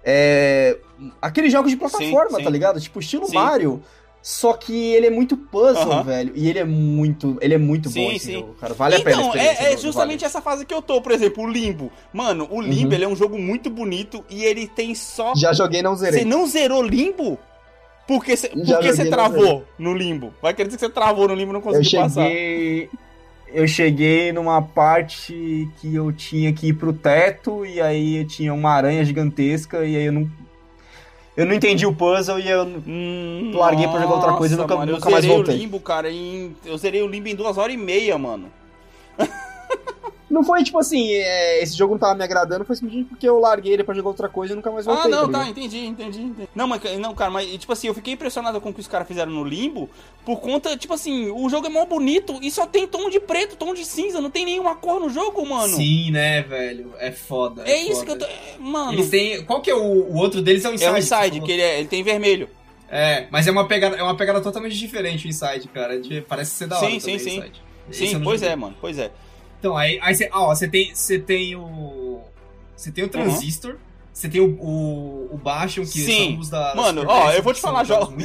é, aqueles jogos de plataforma, sim, sim. tá ligado? Tipo estilo sim. Mario. Só que ele é muito puzzle, uh -huh. velho. E ele é muito. Ele é muito sim, bom esse sim. jogo, cara. Vale então, a pena Então, é, é justamente vale. essa fase que eu tô, por exemplo, o Limbo. Mano, o Limbo uhum. ele é um jogo muito bonito e ele tem só. Já joguei não zerei. Você não zerou Limbo? Porque você travou no Limbo? Vai querer dizer que você travou no Limbo e não conseguiu eu cheguei... passar. Eu cheguei numa parte que eu tinha que ir pro teto e aí tinha uma aranha gigantesca e aí eu não eu não entendi o puzzle e eu hum, larguei nossa, pra jogar outra coisa e nunca, mano, nunca mais voltei. Eu zerei o Limbo, cara, em... eu zerei o Limbo em duas horas e meia, mano. (laughs) Não foi tipo assim, é, esse jogo não tava me agradando, foi simplesmente porque eu larguei ele pra jogar outra coisa e nunca mais voltei. Ah, não, tá, tá entendi, entendi, entendi. Não, mas, não, cara, mas tipo assim, eu fiquei impressionado com o que os caras fizeram no Limbo, por conta, tipo assim, o jogo é mó bonito e só tem tom de preto, tom de cinza, não tem nenhuma cor no jogo, mano. Sim, né, velho? É foda. É, é isso foda. que eu tô. É, mano. Eles têm. Qual que é o, o outro deles? É o Inside. É o Inside, que, que ele, é, ele tem vermelho. É, mas é uma pegada, é uma pegada totalmente diferente o Inside, cara. De, parece ser da hora. Sim, sim, sim. Sim, pois é, mano, pois é. Então, aí, aí você, ó, você tem, você tem o. Você tem o transistor. Uhum. Você tem o, o, o Bastion, que Sim. são os da. Mano, ó, eu vou te falar (laughs) jogos,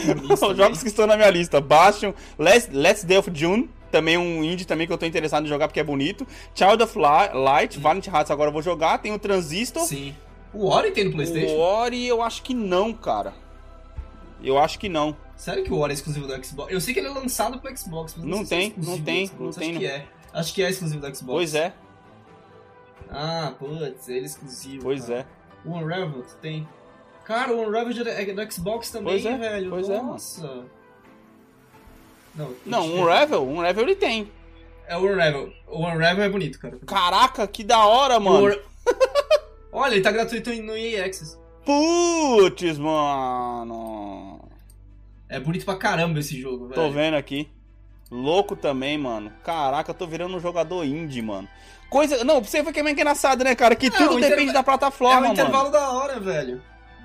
jogos que estão na minha lista. Bastion, Let's, Let's Day of June, também um indie também que eu tô interessado em jogar porque é bonito. Child of Light, hum. Valiant Hearts agora eu vou jogar. Tem o Transistor. Sim. O Ori tem no Playstation? O Ori eu acho que não, cara. Eu acho que não. Sério que o Ori é exclusivo do Xbox? Eu sei que ele é lançado pro Xbox, mas não, não tem, é não tem, não tem. Que é. Acho que é exclusivo do Xbox. Pois é. Ah, putz, ele é exclusivo. Pois cara. é. O Unravel tem. Cara, o Unravel é do Xbox também, pois é, velho. Pois é, Nossa. É, não, não o Unravel, o Unravel ele tem. É o Unravel. O Unravel é bonito, cara. Caraca, que da hora, mano. (laughs) Olha, ele tá gratuito no EA Access. Putz, mano. É bonito pra caramba esse jogo, velho. Tô vendo aqui. Louco também, mano. Caraca, eu tô virando um jogador indie, mano. Coisa. Não, você ver que é engraçado, né, cara? Que é, tudo depende interv... da plataforma, mano. É o intervalo da hora, velho.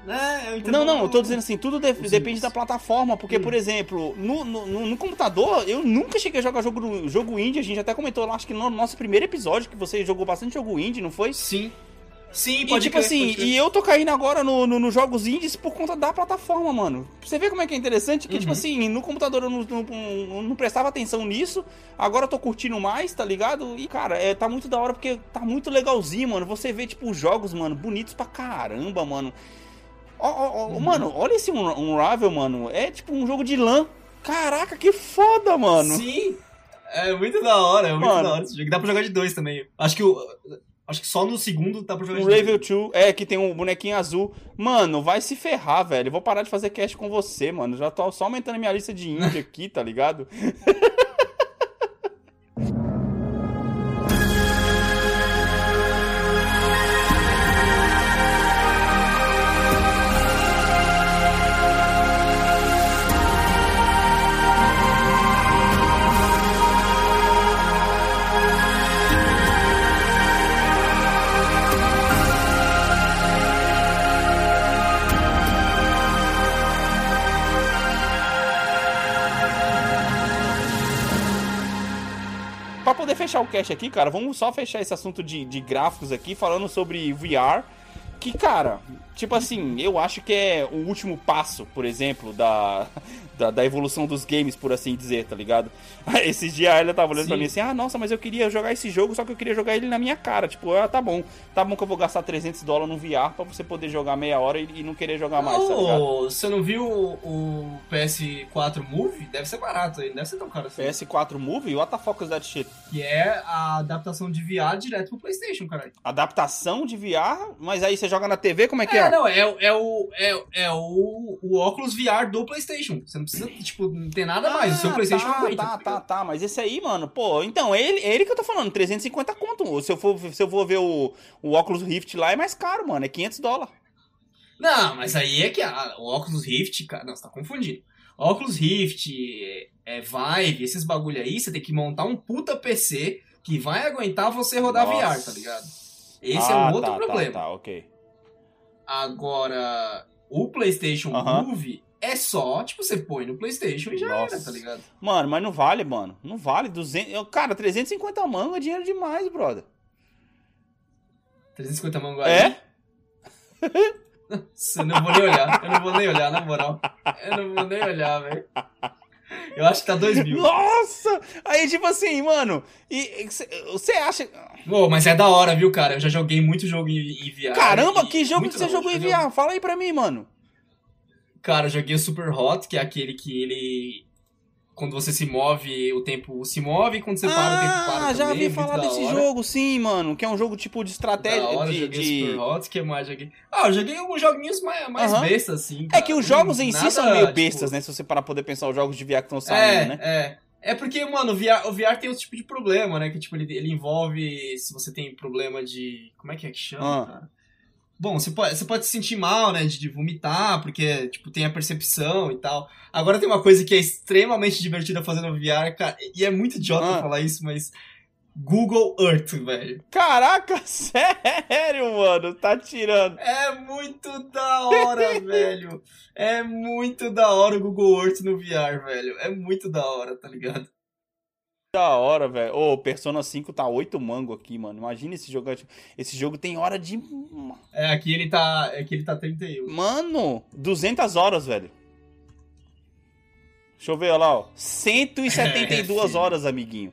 É, é não, não, eu tô dizendo assim, tudo de depende da plataforma, porque, hum. por exemplo, no, no, no, computador, eu nunca cheguei a jogar jogo, jogo indie, a gente até comentou acho que no nosso primeiro episódio, que você jogou bastante jogo indie, não foi? Sim. Sim, pode E tipo crer, assim, e eu tô caindo agora nos no, no jogos indies por conta da plataforma, mano. Você vê como é que é interessante? Que, tipo uhum. tipo assim, no computador eu não, não, não, prestava atenção nisso, agora eu tô curtindo mais, tá ligado? E, cara, é, tá muito da hora porque tá muito legalzinho, mano. Você vê, tipo, jogos, mano, bonitos pra caramba, mano. Ó, ó, uhum. Mano, olha esse Unravel, mano. É tipo um jogo de LAN. Caraca, que foda, mano. Sim. É muito da hora, é muito mano. da hora esse jogo. Dá pra jogar de dois também. Acho que o. Acho que só no segundo dá pra jogar. O Ravel 2, é, que tem um bonequinho azul. Mano, vai se ferrar, velho. Vou parar de fazer cast com você, mano. Já tô só aumentando a minha lista de indie (laughs) aqui, tá ligado? (laughs) fechar o cast aqui, cara, vamos só fechar esse assunto de, de gráficos aqui, falando sobre VR. Que, cara, tipo assim, eu acho que é o último passo, por exemplo, da, (laughs) da, da, evolução dos games, por assim dizer, tá ligado? (laughs) Esses dias a Elia tava olhando Sim. pra mim assim, ah, nossa, mas eu queria jogar esse jogo, só que eu queria jogar ele na minha cara. Tipo, ah, tá bom, tá bom que eu vou gastar 300 dólares no VR pra você poder jogar meia hora e, e não querer jogar mais, tá ligado? Você não viu o, o, PS4 Move? Deve ser barato aí, deve ser tão caro assim. PS4 Move? What the fuck is that shit? Que é a adaptação de VR direto pro Playstation, caralho. Adaptação de VR? Mas aí você joga na TV, como é que é? É, não, é, é o, é, é o, o óculos VR do Playstation. Você não precisa, tipo, não tem nada mais. Ah, o seu ah, Playstation tá, aguenta. Tá, tá, tá, mas esse aí, mano, pô, então, ele, ele que eu tô falando, 350 conto. Se eu for, se eu for ver o, o óculos Rift lá, é mais caro, mano, é 500 dólares. Não, mas aí é que a, o Oculus Rift, cara, não, você tá confundindo. Oculus Rift, é, Vive, esses bagulho aí, você tem que montar um puta PC que vai aguentar você rodar Nossa. VR, tá ligado? Esse Ah, é um outro tá, problema. Tá, tá, ok. Agora, o PlayStation. Move é só, tipo, você põe no PlayStation e já Nossa. era, tá ligado? Mano, mas não vale, mano. Não vale. 200... eu- Cara, 350 mangos é dinheiro demais, brother. 350 mangos. É? (laughs) Eu não vou nem olhar, eu não vou nem olhar, na moral. Eu não vou nem olhar, velho. Eu acho que tá 2 mil. Nossa! Aí, tipo assim, mano. E você acha. Pô, mas é da hora, viu, cara? Eu já joguei muito jogo em, em VR. Caramba, e- que jogo que você jogou em VR? Fala aí pra mim, mano. Cara, eu joguei o Super Hot, que é aquele que ele. Quando você se move, o tempo se move, e quando você para, o tempo para. Ah, já ouvi falar muito da desse hora. jogo, sim, mano. Que é um jogo tipo de estratégia. Da hora, de, joguei de- Super Hot, que mais joguei? Ah, eu joguei alguns joguinhos mais, mais Aham. bestas, assim. É cara. que os jogos em si são meio tipo, bestas, né? Se você parar pra poder pensar os jogos de VR que estão saindo, É, né? é. É porque, mano, o VR, o VR tem outro tipo de problema, né? Que, tipo, ele, ele envolve se você tem problema de... Como é que é que chama, Ah. cara? Bom, você pode, você pode se sentir mal, né? De, de vomitar, porque, tipo, tem a percepção e tal. Agora tem uma coisa que é extremamente divertida fazendo VR, cara. E é muito idiota Ah. falar isso, mas... Google Earth, velho. Caraca, (laughs) sério, mano. Tá tirando. É muito da hora, (laughs) velho. É muito da hora o Google Earth no VR, velho. É muito da hora, tá ligado? Da hora, velho. Ô, Persona 5 tá 8 mango aqui, mano. Imagina esse jogo. Esse jogo tem hora de. É, aqui ele tá, aqui ele tá 31. Mano, 200 horas, velho. Deixa eu ver, olha lá, ó. 172 (laughs) É, filho. horas, amiguinho.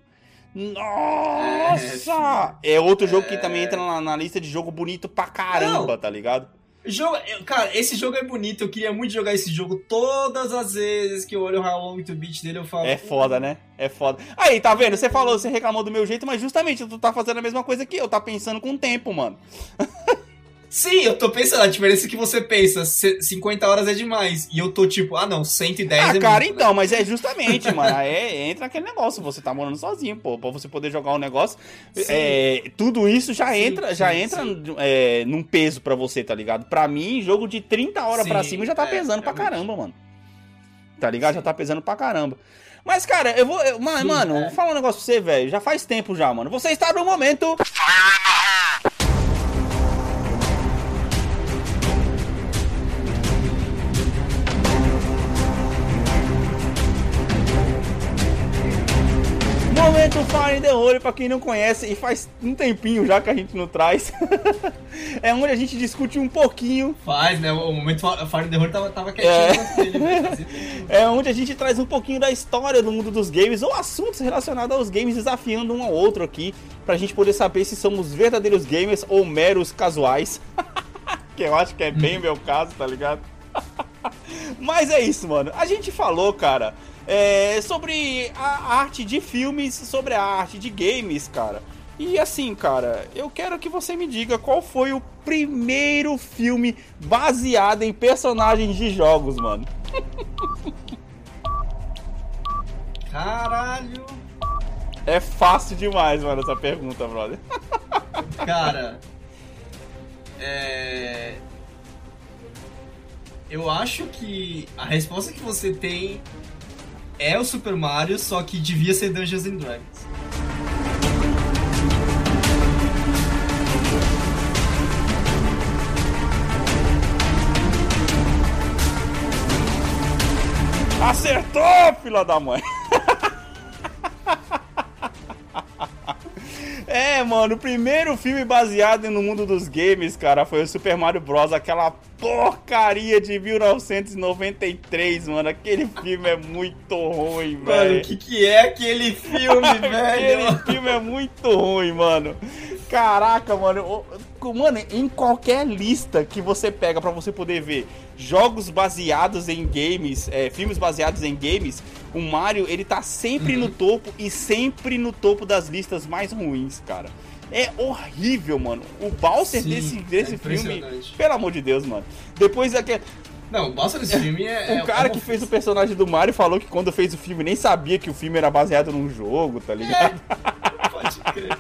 Nossa! É, outro jogo que também entra na, na lista de jogo bonito pra caramba, Não. tá ligado? Jogo, cara, esse jogo é bonito. Eu queria muito jogar esse jogo todas as vezes que eu olho o How Long to Beat dele, eu falo. É foda, né? É foda. Aí, tá vendo? Você falou, você reclamou do meu jeito, mas justamente tu tá fazendo a mesma coisa que eu, tá pensando com o tempo, mano. (laughs) Sim, eu tô pensando, a diferença é que você pensa, "C- 50 horas é demais. E eu tô tipo, ah não, 110 Ah, é cara, muito, então, mas é justamente, mano. Aí é- entra aquele negócio, você tá morando sozinho, pô. Pra você poder jogar um negócio. É, tudo isso já Sim, entra, já sim, entra sim. é, num peso pra você, tá ligado? Pra mim, jogo de 30 horas Sim, pra cima já tá é, pesando pra caramba, mano. Tá ligado? Já tá pesando pra caramba. Mas, cara, eu vou. eu- mano, Sim, mano, é. vou falar um negócio pra você, velho. Já faz tempo já, mano. Você está no momento. Momento Fire in the Hole, pra quem não conhece, e faz um tempinho já que a gente não traz. (laughs) é onde a gente discute um pouquinho Faz, né? O momento Fire the Horror tava, tava quietinho É. é. né? (laughs) É onde a gente traz um pouquinho da história do mundo dos games ou assuntos relacionados aos games, desafiando um ao outro aqui, pra gente poder saber se somos verdadeiros gamers ou meros casuais. (laughs) que eu acho que é bem o meu caso, tá ligado? Mas é isso, mano. A gente falou, cara, é, sobre a arte de filmes, sobre a arte de games, cara. E assim, cara, eu quero que você me diga qual foi o primeiro filme baseado em personagens de jogos, mano. (laughs) Caralho! É fácil demais, mano, essa pergunta, brother. (laughs) Cara, é. Eu acho que a resposta que você tem é o Super Mario, só que devia ser Dungeons and Dragons. Acertou, filha da mãe! (laughs) É, mano, o primeiro filme baseado no mundo dos games, cara, foi o Super Mario Bros. Aquela porcaria de 1993, mano. Aquele filme é muito ruim, Mano, velho. o que, que é aquele filme, (laughs) Aquele velho? filme é muito ruim, mano. Caraca, mano. Mano, em qualquer lista que você pega pra você poder ver jogos baseados em games, é, filmes baseados em games, o Mario, ele tá sempre Uhum. no topo e sempre no topo das listas mais ruins, cara. É horrível, mano. O Bowser Sim, desse, é desse filme, impressionante. pelo amor de Deus, mano. Depois daquele. Não, o bosta desse filme é. (laughs) O cara é que fez o personagem do Mario falou que quando fez o filme nem sabia que o filme era baseado num jogo, tá ligado? Pode crer.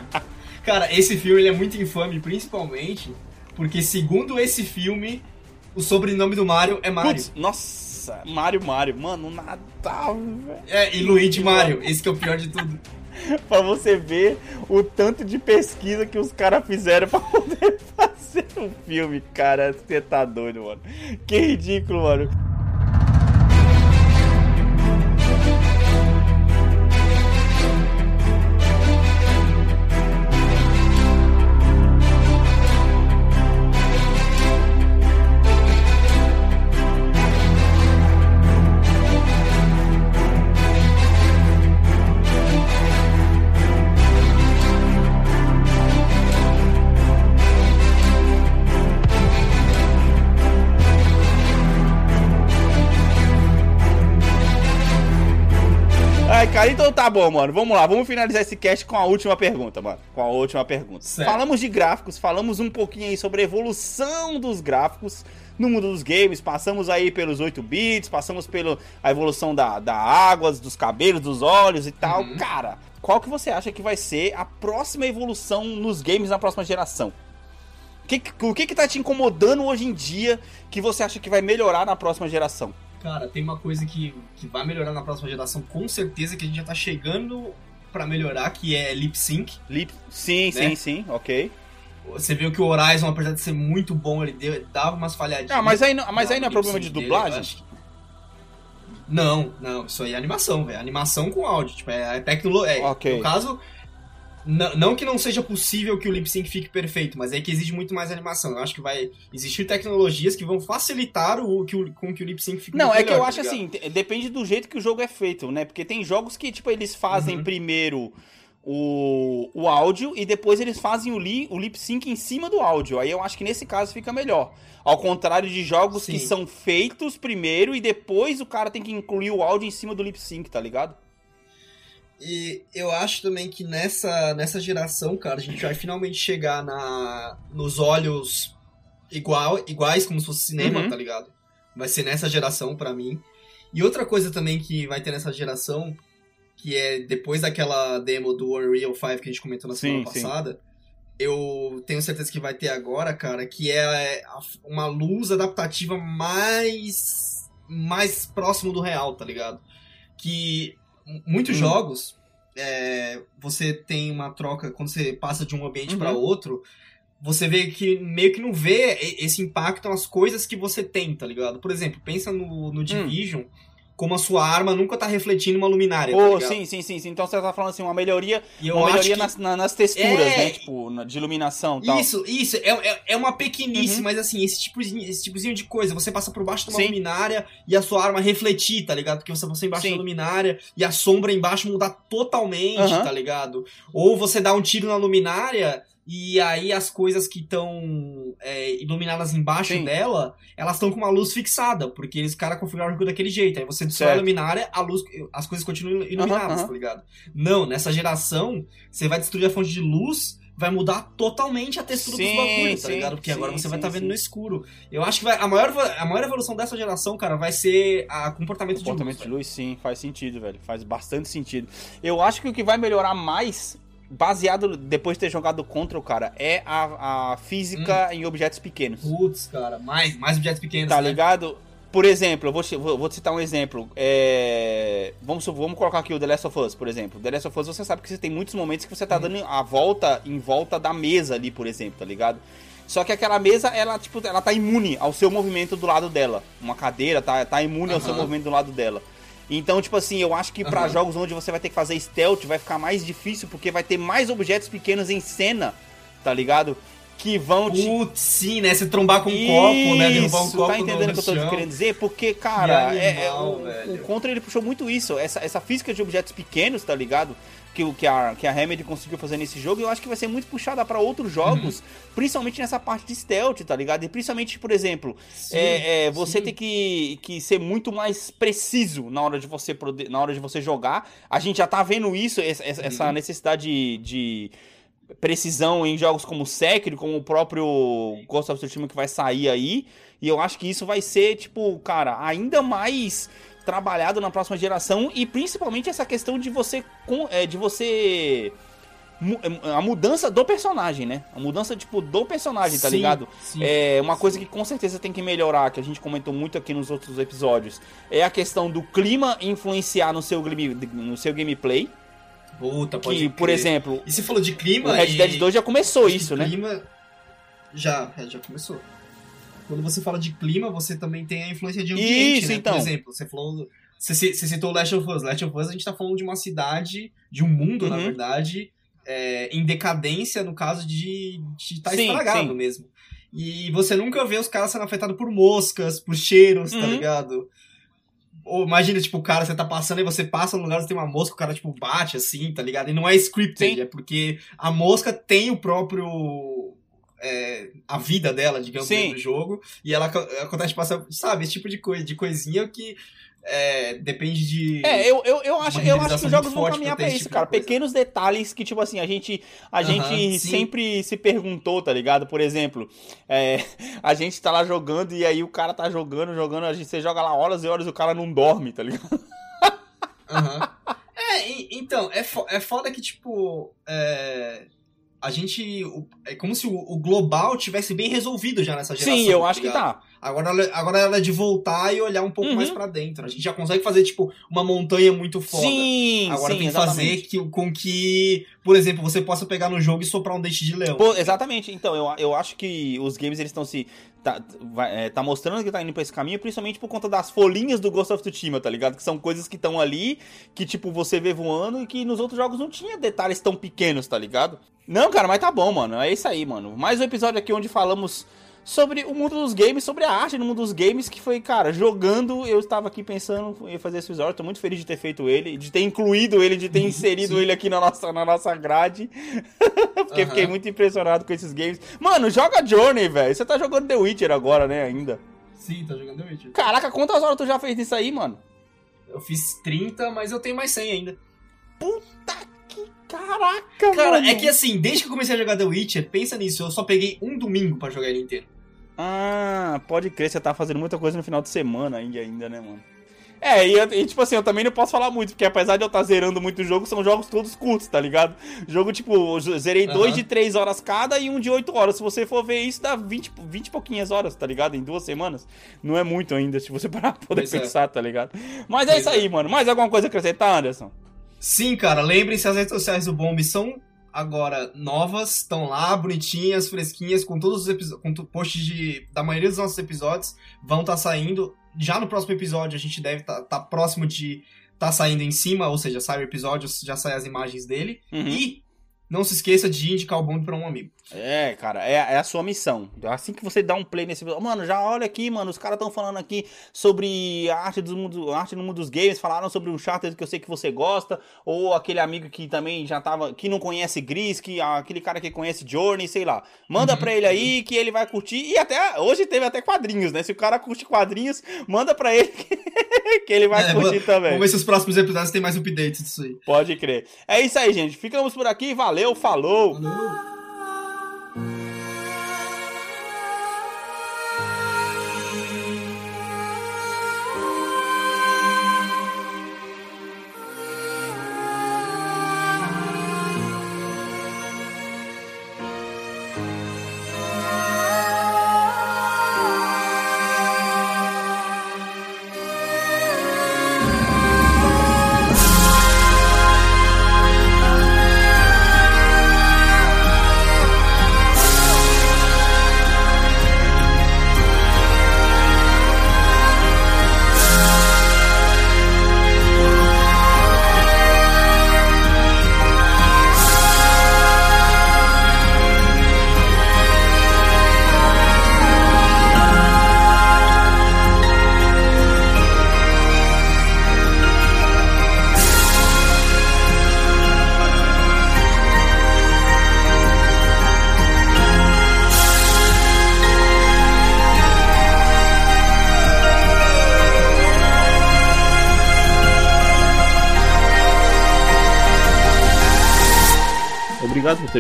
Cara, esse filme ele é muito infame, principalmente porque, segundo esse filme, O sobrenome do Mario é Mario. Putz, nossa, Mario Mario. Mano, Natal, velho. É, e Luigi Mario. Esse que é o pior de tudo. (laughs) pra você ver o tanto de pesquisa que os caras fizeram pra (laughs) poder fazer um filme, cara. Você tá doido, mano. Que ridículo, mano. Tá bom, mano. Vamos lá, vamos finalizar esse cast com a última pergunta, mano. Com a última pergunta. Certo. Falamos de gráficos, falamos um pouquinho aí sobre a evolução dos gráficos no mundo dos games. Passamos aí pelos 8 bits, passamos pela evolução da, da água, dos cabelos, dos olhos e tal. Uhum. Cara, qual que você acha que vai ser a próxima evolução nos games na próxima geração? O que, o que que tá te incomodando hoje em dia que você acha que vai melhorar na próxima geração? Cara, tem uma coisa que, que vai melhorar na próxima geração, com certeza, que a gente já tá chegando pra melhorar, que é lip sync. Lip... Sim, Né? sim, sim, ok. Você viu que o Horizon, apesar de ser muito bom, ele deu- dava umas falhadinhas. Ah, mas aí, não- mas aí não é problema de dele, dublagem? que- Não, não, isso aí é animação, velho. Animação com áudio. Tipo, é tecnologia. Ok. No caso, não, não que não seja possível que o lip sync fique perfeito, mas é que exige muito mais animação. Eu acho que vai existir tecnologias que vão facilitar o, que o, com que o lip sync fique Não, é que eu melhor, acho tá ligado? assim, depende do jeito que o jogo é feito, né? Porque tem jogos que, tipo, eles fazem Uhum. primeiro o, o áudio e depois eles fazem o, li, o lip sync em cima do áudio. Aí eu acho que nesse caso fica melhor. Ao contrário de jogos que Sim. são feitos primeiro e depois o cara tem que incluir o áudio em cima do lip sync, tá ligado? E eu acho também que nessa, nessa geração, cara, a gente vai finalmente chegar na, nos olhos igual, iguais, como se fosse cinema, Uhum. tá ligado? Vai ser nessa geração pra mim. E outra coisa também que vai ter nessa geração, que é depois daquela demo do Unreal 5 que a gente comentou na Sim, semana sim. passada, eu tenho certeza que vai ter agora, cara, que é uma luz adaptativa mais mais próximo do real, tá ligado? Que muitos Hum. jogos é, você tem uma troca quando você passa de um ambiente Uhum. pra outro, você vê que meio que não vê esse impacto nas coisas que você tem, tá ligado? Por exemplo, pensa no, Hum. no Division, como a sua arma nunca tá refletindo uma luminária, tá Pô, ligado? sim, sim, sim, sim. Então você tá falando assim, uma melhoria, E uma melhoria que... nas, na- nas texturas, É, né? Tipo, de iluminação e tal. Isso, isso, é, é, é uma pequenice, Uhum. mas assim, esse tipozinho, esse tipozinho de coisa, você passa por baixo de uma Sim. luminária e a sua arma refletir, tá ligado? Porque você passa embaixo Sim. da luminária e a sombra embaixo mudar totalmente, Aham. tá ligado? Ou você dá um tiro na luminária e aí as coisas que estão iluminadas embaixo Sim. dela, elas estão com uma luz fixada, porque eles caras configuraram o jogo daquele jeito. Aí você destrói a luminária, a luz, as coisas continuam iluminadas, tá ligado? Não, nessa geração, você vai destruir a fonte de luz, vai mudar totalmente a textura Sim, dos bagulhos, tá ligado? Porque sim, agora você vai sim, estar vendo sim. no escuro. Eu acho que vai, a, maior, a maior evolução dessa geração, cara, vai ser a comportamento, Comportamento de de luz. luz, sim, faz sentido, velho. Faz bastante sentido. Eu acho que o que vai melhorar mais, baseado depois de ter jogado Control, cara, é a, a física em objetos pequenos. Putz, cara, mais, mais objetos pequenos, Tá né? ligado? Por exemplo, eu vou, vou, citar um exemplo. É, Vamos, vamos colocar aqui o The Last of Us, por exemplo. The Last of Us, você sabe que você tem muitos momentos que você tá Hum. dando a volta em volta da mesa ali, por exemplo, tá ligado? Só que aquela mesa, ela, tipo, ela tá imune ao seu movimento do lado dela. Uma cadeira tá, tá imune ao seu movimento do lado dela. Então, tipo assim, eu acho que pra Aham. jogos onde você vai ter que fazer stealth vai ficar mais difícil, porque vai ter mais objetos pequenos em cena, tá ligado? Que vão te Putz, sim, né? Você trombar com um copo, né? Derrubar um isso, copo tá entendendo o que eu tô chão. querendo dizer? Porque, cara, Que é, é, animal, o, o Contra ele puxou muito isso, essa, essa física de objetos pequenos, tá ligado? Que, que, a, que a Remedy conseguiu fazer nesse jogo, e eu acho que vai ser muito puxada pra outros jogos, Uhum. principalmente nessa parte de stealth, tá ligado? E principalmente, por exemplo, Sim, é, é, você sim. tem que, que ser muito mais preciso na hora de você na hora de você jogar. A gente já tá vendo isso, essa, essa- essa Uhum. necessidade de, de precisão em jogos como Sekiro, como o próprio Ghost of Tsushima que vai sair aí. E eu acho que isso vai ser, tipo, cara, ainda mais trabalhado na próxima geração e principalmente essa questão de você com- é, de você a mudança do personagem, né? A mudança, tipo, do personagem, tá Sim, ligado? sim. É uma coisa que com certeza tem que melhorar, que a gente comentou muito aqui nos outros episódios, é a questão do clima influenciar no seu, game- no seu gameplay. Puta, pode Que, por exemplo, E você falou de clima o Red e... Dead 2 já começou isso, né? clima... Já, é, já começou. Quando você fala de clima, você também tem a influência de ambiente, Isso, né? então. Por exemplo, você falou... Você, você citou Last of Us. Last of Us, a gente tá falando de uma cidade, de um mundo, na Uhum. verdade, é, em decadência, no caso de estar Sim, estragado sim. mesmo. E você nunca vê os caras sendo afetados por moscas, por cheiros, tá Uhum. ligado? Ou imagina, tipo, o cara, você tá passando e você passa no lugar, você tem uma mosca, o cara, tipo, bate assim, tá ligado? E não é scripted, Sim. é porque a mosca tem o próprio. É, a vida dela, digamos, Sim. do jogo. E ela aco- acontece, passa, sabe, esse tipo de coisa, de coisinha que é, depende de. É, eu, eu, eu, acho, eu acho que os jogos vão caminhar pra isso, tipo cara. Pequenos detalhes que, tipo assim, a gente, a Aham, gente sim. sempre se perguntou, tá ligado? Por exemplo, é, (laughs) a gente tá lá jogando e aí o cara tá jogando, jogando, a gente, você joga lá horas e horas e o cara não dorme, tá ligado? Aham. É, então, é, fo- é foda que, tipo, é, a gente. é como se o, global tivesse bem resolvido já nessa geração. Sim, eu acho que tá. Agora, ela- agora ela é de voltar e olhar um pouco Uhum. mais pra dentro. A gente já consegue fazer, tipo, uma montanha muito foda. Sim, Agora sim, tem que exatamente. fazer que, com que, por exemplo, você possa pegar no jogo e soprar um dente de leão. Pô, exatamente. Então, eu, eu acho que os games eles estão se. Tá, vai- é, tá mostrando que tá indo pra esse caminho, principalmente por conta das folhinhas do Ghost of Tsushima, tá ligado? Que são coisas que estão ali, que tipo, você vê voando e que nos outros jogos não tinha detalhes tão pequenos, tá ligado? Não, cara, mas tá bom, mano. É isso aí, mano. Mais um episódio aqui onde falamos sobre o mundo dos games, sobre a arte no mundo dos games, que foi, cara, jogando, eu estava aqui pensando em fazer esse episódio, tô muito feliz de ter feito ele, de ter incluído ele, de ter (laughs) inserido Sim. ele aqui na nossa, na nossa grade. (laughs) Porque Aham. fiquei muito impressionado com esses games. Mano, joga Journey, velho. Você tá jogando The Witcher agora, né, ainda. Sim, tá jogando The Witcher. Caraca, quantas horas tu já fez nisso aí, mano? Eu fiz 30, mas eu tenho mais 100 ainda. Caraca, Cara, mano. é que assim, desde que eu comecei a jogar The Witcher, pensa nisso, eu só peguei um domingo pra jogar ele inteiro. Ah, pode crer, você tá fazendo muita coisa no final de semana ainda, ainda né, mano? É, e, e, tipo assim, eu também não posso falar muito, porque apesar de eu estar zerando muito jogo, são jogos todos curtos, tá ligado? Jogo, tipo, eu zerei Aham. dois de 3 horas cada e um de 8 horas. Se você for ver isso, dá 20, 20 e pouquinhas horas, tá ligado? Em duas semanas. Não é muito ainda, se você (laughs) parar pra poder Pois é. pensar, tá ligado? Mas é Pois isso aí, é. mano. Mais alguma coisa a acrescentar, Anderson? Sim, cara, lembrem-se, as redes sociais do Bomb são agora novas, estão lá, bonitinhas, fresquinhas, com todos os com posts de, da maioria dos nossos episódios, vão estar saindo. Já no próximo episódio a gente deve estar próximo de estar saindo em cima, ou seja, sai o episódio, já sai as imagens dele. Uhum. E não se esqueça de indicar o Bomb para um amigo. É, cara, é, é a sua missão. Assim que você dá um play nesse mano, já olha aqui, mano, os caras estão falando aqui sobre a arte, dos mundo, a arte no mundo dos games, falaram sobre um Charter que eu sei que você gosta, ou aquele amigo que também já tava, que não conhece Gris, que aquele cara que conhece Journey, sei lá. Manda Uhum, pra ele aí que ele vai curtir. E até hoje teve até quadrinhos, né? Se o cara curte quadrinhos, manda pra ele que, (laughs) que ele vai É, curtir também. Vamos ver se os próximos episódios tem mais updates disso aí. Pode crer. É isso aí, gente. Ficamos por aqui. Valeu, falou. Obrigado